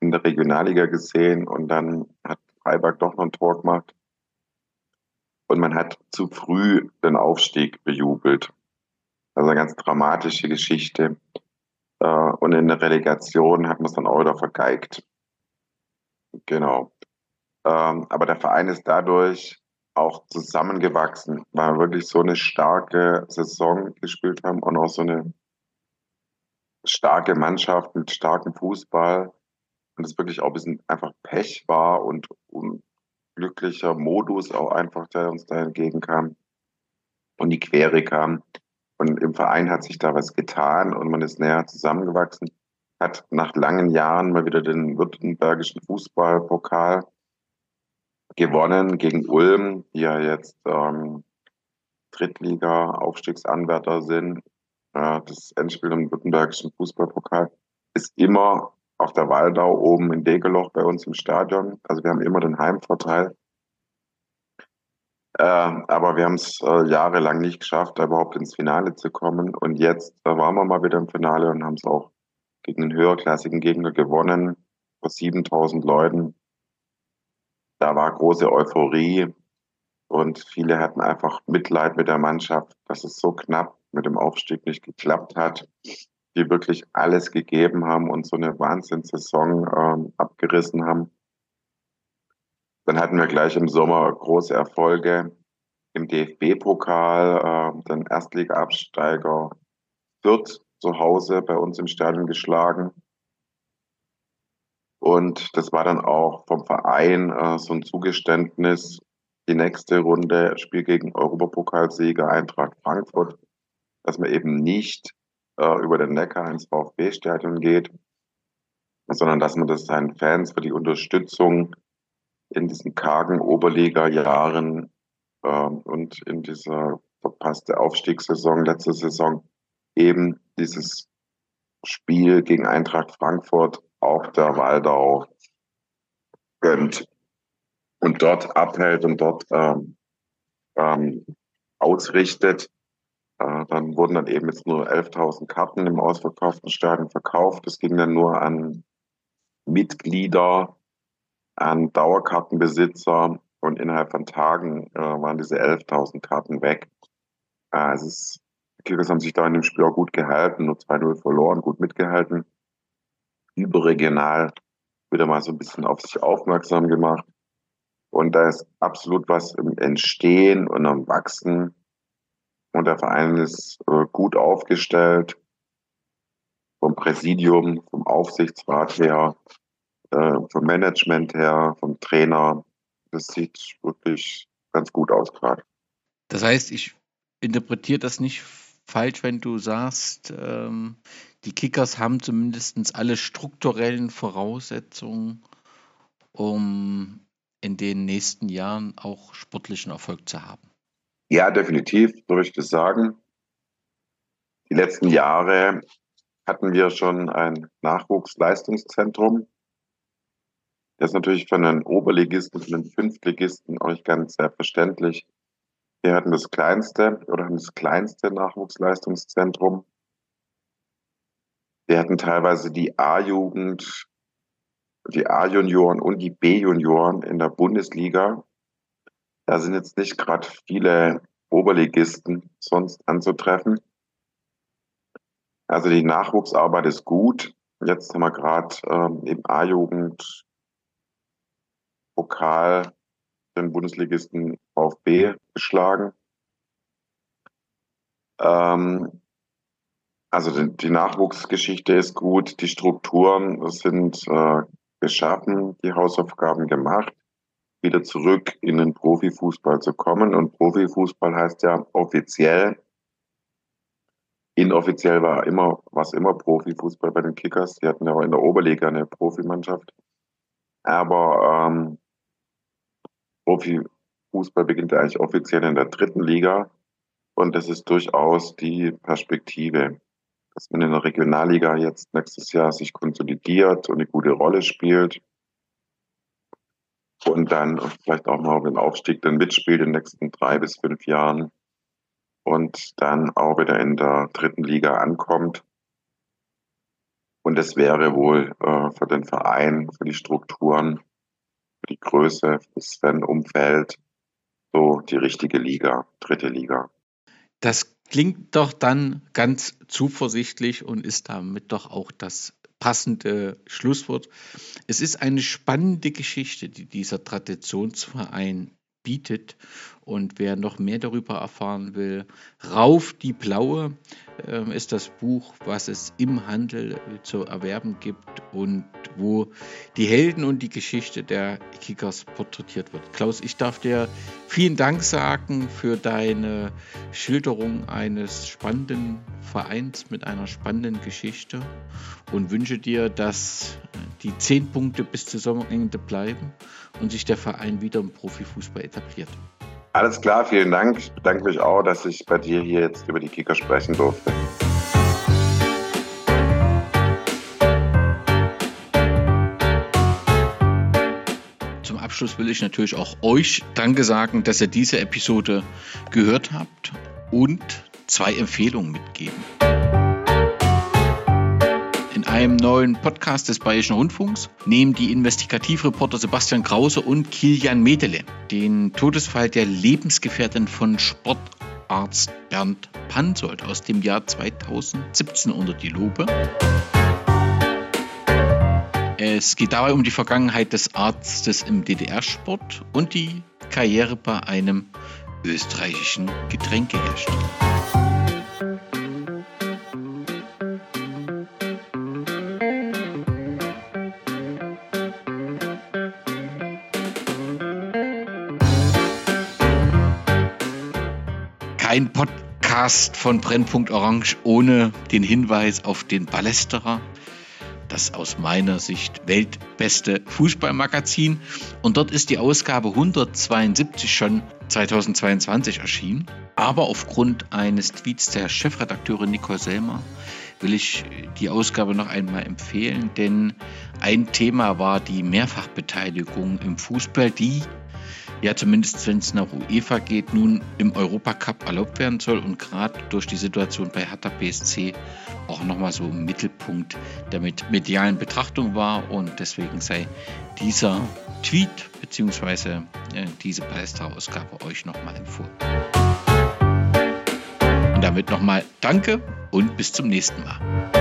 in der Regionalliga gesehen und dann hat Freiberg doch noch ein Tor gemacht. Und man hat zu früh den Aufstieg bejubelt. Also eine ganz dramatische Geschichte. Äh, und in der Relegation hat man es dann auch wieder vergeigt. Genau. Ähm, aber der Verein ist dadurch auch zusammengewachsen, weil wir wirklich so eine starke Saison gespielt haben und auch so eine starke Mannschaft mit starkem Fußball. Und es wirklich auch ein bisschen einfach Pech war und unglücklicher Modus auch einfach, der uns da entgegenkam und die Quere kam. Und im Verein hat sich da was getan und man ist näher zusammengewachsen, hat nach langen Jahren mal wieder den württembergischen Fußballpokal gewonnen gegen Ulm, die ja jetzt ähm, Drittliga-Aufstiegsanwärter sind. Äh, das Endspiel im württembergischen Fußballpokal ist immer auf der Waldau oben in Degeloch bei uns im Stadion. Also wir haben immer den Heimvorteil. Äh, aber wir haben es äh, jahrelang nicht geschafft, da überhaupt ins Finale zu kommen. Und jetzt äh, waren wir mal wieder im Finale und haben es auch gegen einen höherklassigen Gegner gewonnen, vor 7000 Leuten da war große Euphorie und viele hatten einfach Mitleid mit der Mannschaft, dass es so knapp mit dem Aufstieg nicht geklappt hat. Die wirklich alles gegeben haben und so eine Wahnsinnssaison ähm, abgerissen haben. Dann hatten wir gleich im Sommer große Erfolge im DFB-Pokal, äh, den Erstliga-Absteiger Fürth zu Hause bei uns im Stadion geschlagen. Und das war dann auch vom Verein äh, so ein Zugeständnis. Die nächste Runde Spiel gegen Europapokalsieger Eintracht Frankfurt, dass man eben nicht äh, über den Neckar ins VfB-Stadion geht, sondern dass man das seinen Fans für die Unterstützung in diesen kargen Oberliga-Jahren äh, und in dieser verpasste Aufstiegssaison, letzte Saison, eben dieses Spiel gegen Eintracht Frankfurt auf der Waldau gönnt und dort abhält und dort ähm, ähm, ausrichtet. Äh, dann wurden dann eben jetzt nur 11.000 Karten im ausverkauften Stadion verkauft. Das ging dann nur an Mitglieder, an Dauerkartenbesitzer und innerhalb von Tagen äh, waren diese 11.000 Karten weg. Äh, es ist, die Kickers haben sich da in dem Spiel auch gut gehalten, nur 2-0 verloren, gut mitgehalten überregional wieder mal so ein bisschen auf sich aufmerksam gemacht. Und da ist absolut was im Entstehen und am Wachsen. Und der Verein ist äh, gut aufgestellt. Vom Präsidium, vom Aufsichtsrat her, äh, vom Management her, vom Trainer. Das sieht wirklich ganz gut aus gerade. Das heißt, ich interpretiere das nicht falsch, wenn du sagst, ähm, die Kickers haben zumindest alle strukturellen Voraussetzungen, um in den nächsten Jahren auch sportlichen Erfolg zu haben. Ja, definitiv, würde ich das sagen. Die letzten Jahre hatten wir schon ein Nachwuchsleistungszentrum. Das ist natürlich von den Oberligisten, von den Fünftligisten auch nicht ganz selbstverständlich. Wir hatten das kleinste oder haben das kleinste Nachwuchsleistungszentrum wir hatten teilweise die A-Jugend, die A-Junioren und die B-Junioren in der Bundesliga. Da sind jetzt nicht gerade viele Oberligisten sonst anzutreffen. Also die Nachwuchsarbeit ist gut. Jetzt haben wir gerade ähm, im A-Jugend Pokal den Bundesligisten VfB geschlagen. Ähm, also die, die, Nachwuchsgeschichte ist gut, die Strukturen sind äh, geschaffen, die Hausaufgaben gemacht, wieder zurück in den Profifußball zu kommen. Und Profifußball heißt ja offiziell, inoffiziell war immer, was immer Profifußball bei den Kickers. Die hatten ja auch in der Oberliga eine Profimannschaft. Aber ähm, Profifußball beginnt ja eigentlich offiziell in der dritten Liga. Und das ist durchaus die Perspektive, dass man in der Regionalliga jetzt nächstes Jahr sich konsolidiert und eine gute Rolle spielt. Und dann vielleicht auch mal den Aufstieg dann mitspielt in den nächsten drei bis fünf Jahren. Und dann auch wieder in der dritten Liga ankommt. Und es wäre wohl äh, für den Verein, für die Strukturen die Größe, das Fan-Umfeld, so die richtige Liga, dritte Liga. Das klingt doch dann ganz zuversichtlich und ist damit doch auch das passende Schlusswort. Es ist eine spannende Geschichte, die dieser Traditionsverein bietet. Und wer noch mehr darüber erfahren will, Rauf die Blaue äh, ist das Buch, was es im Handel äh, zu erwerben gibt und wo die Helden und die Geschichte der Kickers porträtiert wird. Klaus, ich darf dir vielen Dank sagen für deine Schilderung eines spannenden Vereins mit einer spannenden Geschichte und wünsche dir, dass die zehn Punkte bis zur Sommerende bleiben und sich der Verein wieder im Profifußball etabliert. Alles klar, vielen Dank. Ich bedanke mich auch, dass ich bei dir hier jetzt über die Kicker sprechen durfte. Zum Abschluss will ich natürlich auch euch Danke sagen, dass ihr diese Episode gehört habt und zwei Empfehlungen mitgeben einem neuen Podcast des Bayerischen Rundfunks nehmen die Investigativreporter Sebastian Krause und Kilian Medele den Todesfall der Lebensgefährtin von Sportarzt Bernd Pansold aus dem Jahr 2017 unter die Lupe. Es geht dabei um die Vergangenheit des Arztes im DDR-Sport und die Karriere bei einem österreichischen Getränkehersteller. Ein Podcast von Brennpunkt Orange ohne den Hinweis auf den Ballesterer. Das aus meiner Sicht weltbeste Fußballmagazin. Und dort ist die Ausgabe 172 schon 2022 erschienen. Aber aufgrund eines Tweets der Chefredakteurin Nicole Selmer will ich die Ausgabe noch einmal empfehlen, denn ein Thema war die Mehrfachbeteiligung im Fußball, die ja zumindest wenn es nach UEFA geht, nun im Europacup erlaubt werden soll und gerade durch die Situation bei Hertha BSC auch nochmal so im Mittelpunkt der medialen Betrachtung war und deswegen sei dieser Tweet bzw. Äh, diese Palästra-Ausgabe euch nochmal empfohlen. Und damit nochmal Danke und bis zum nächsten Mal.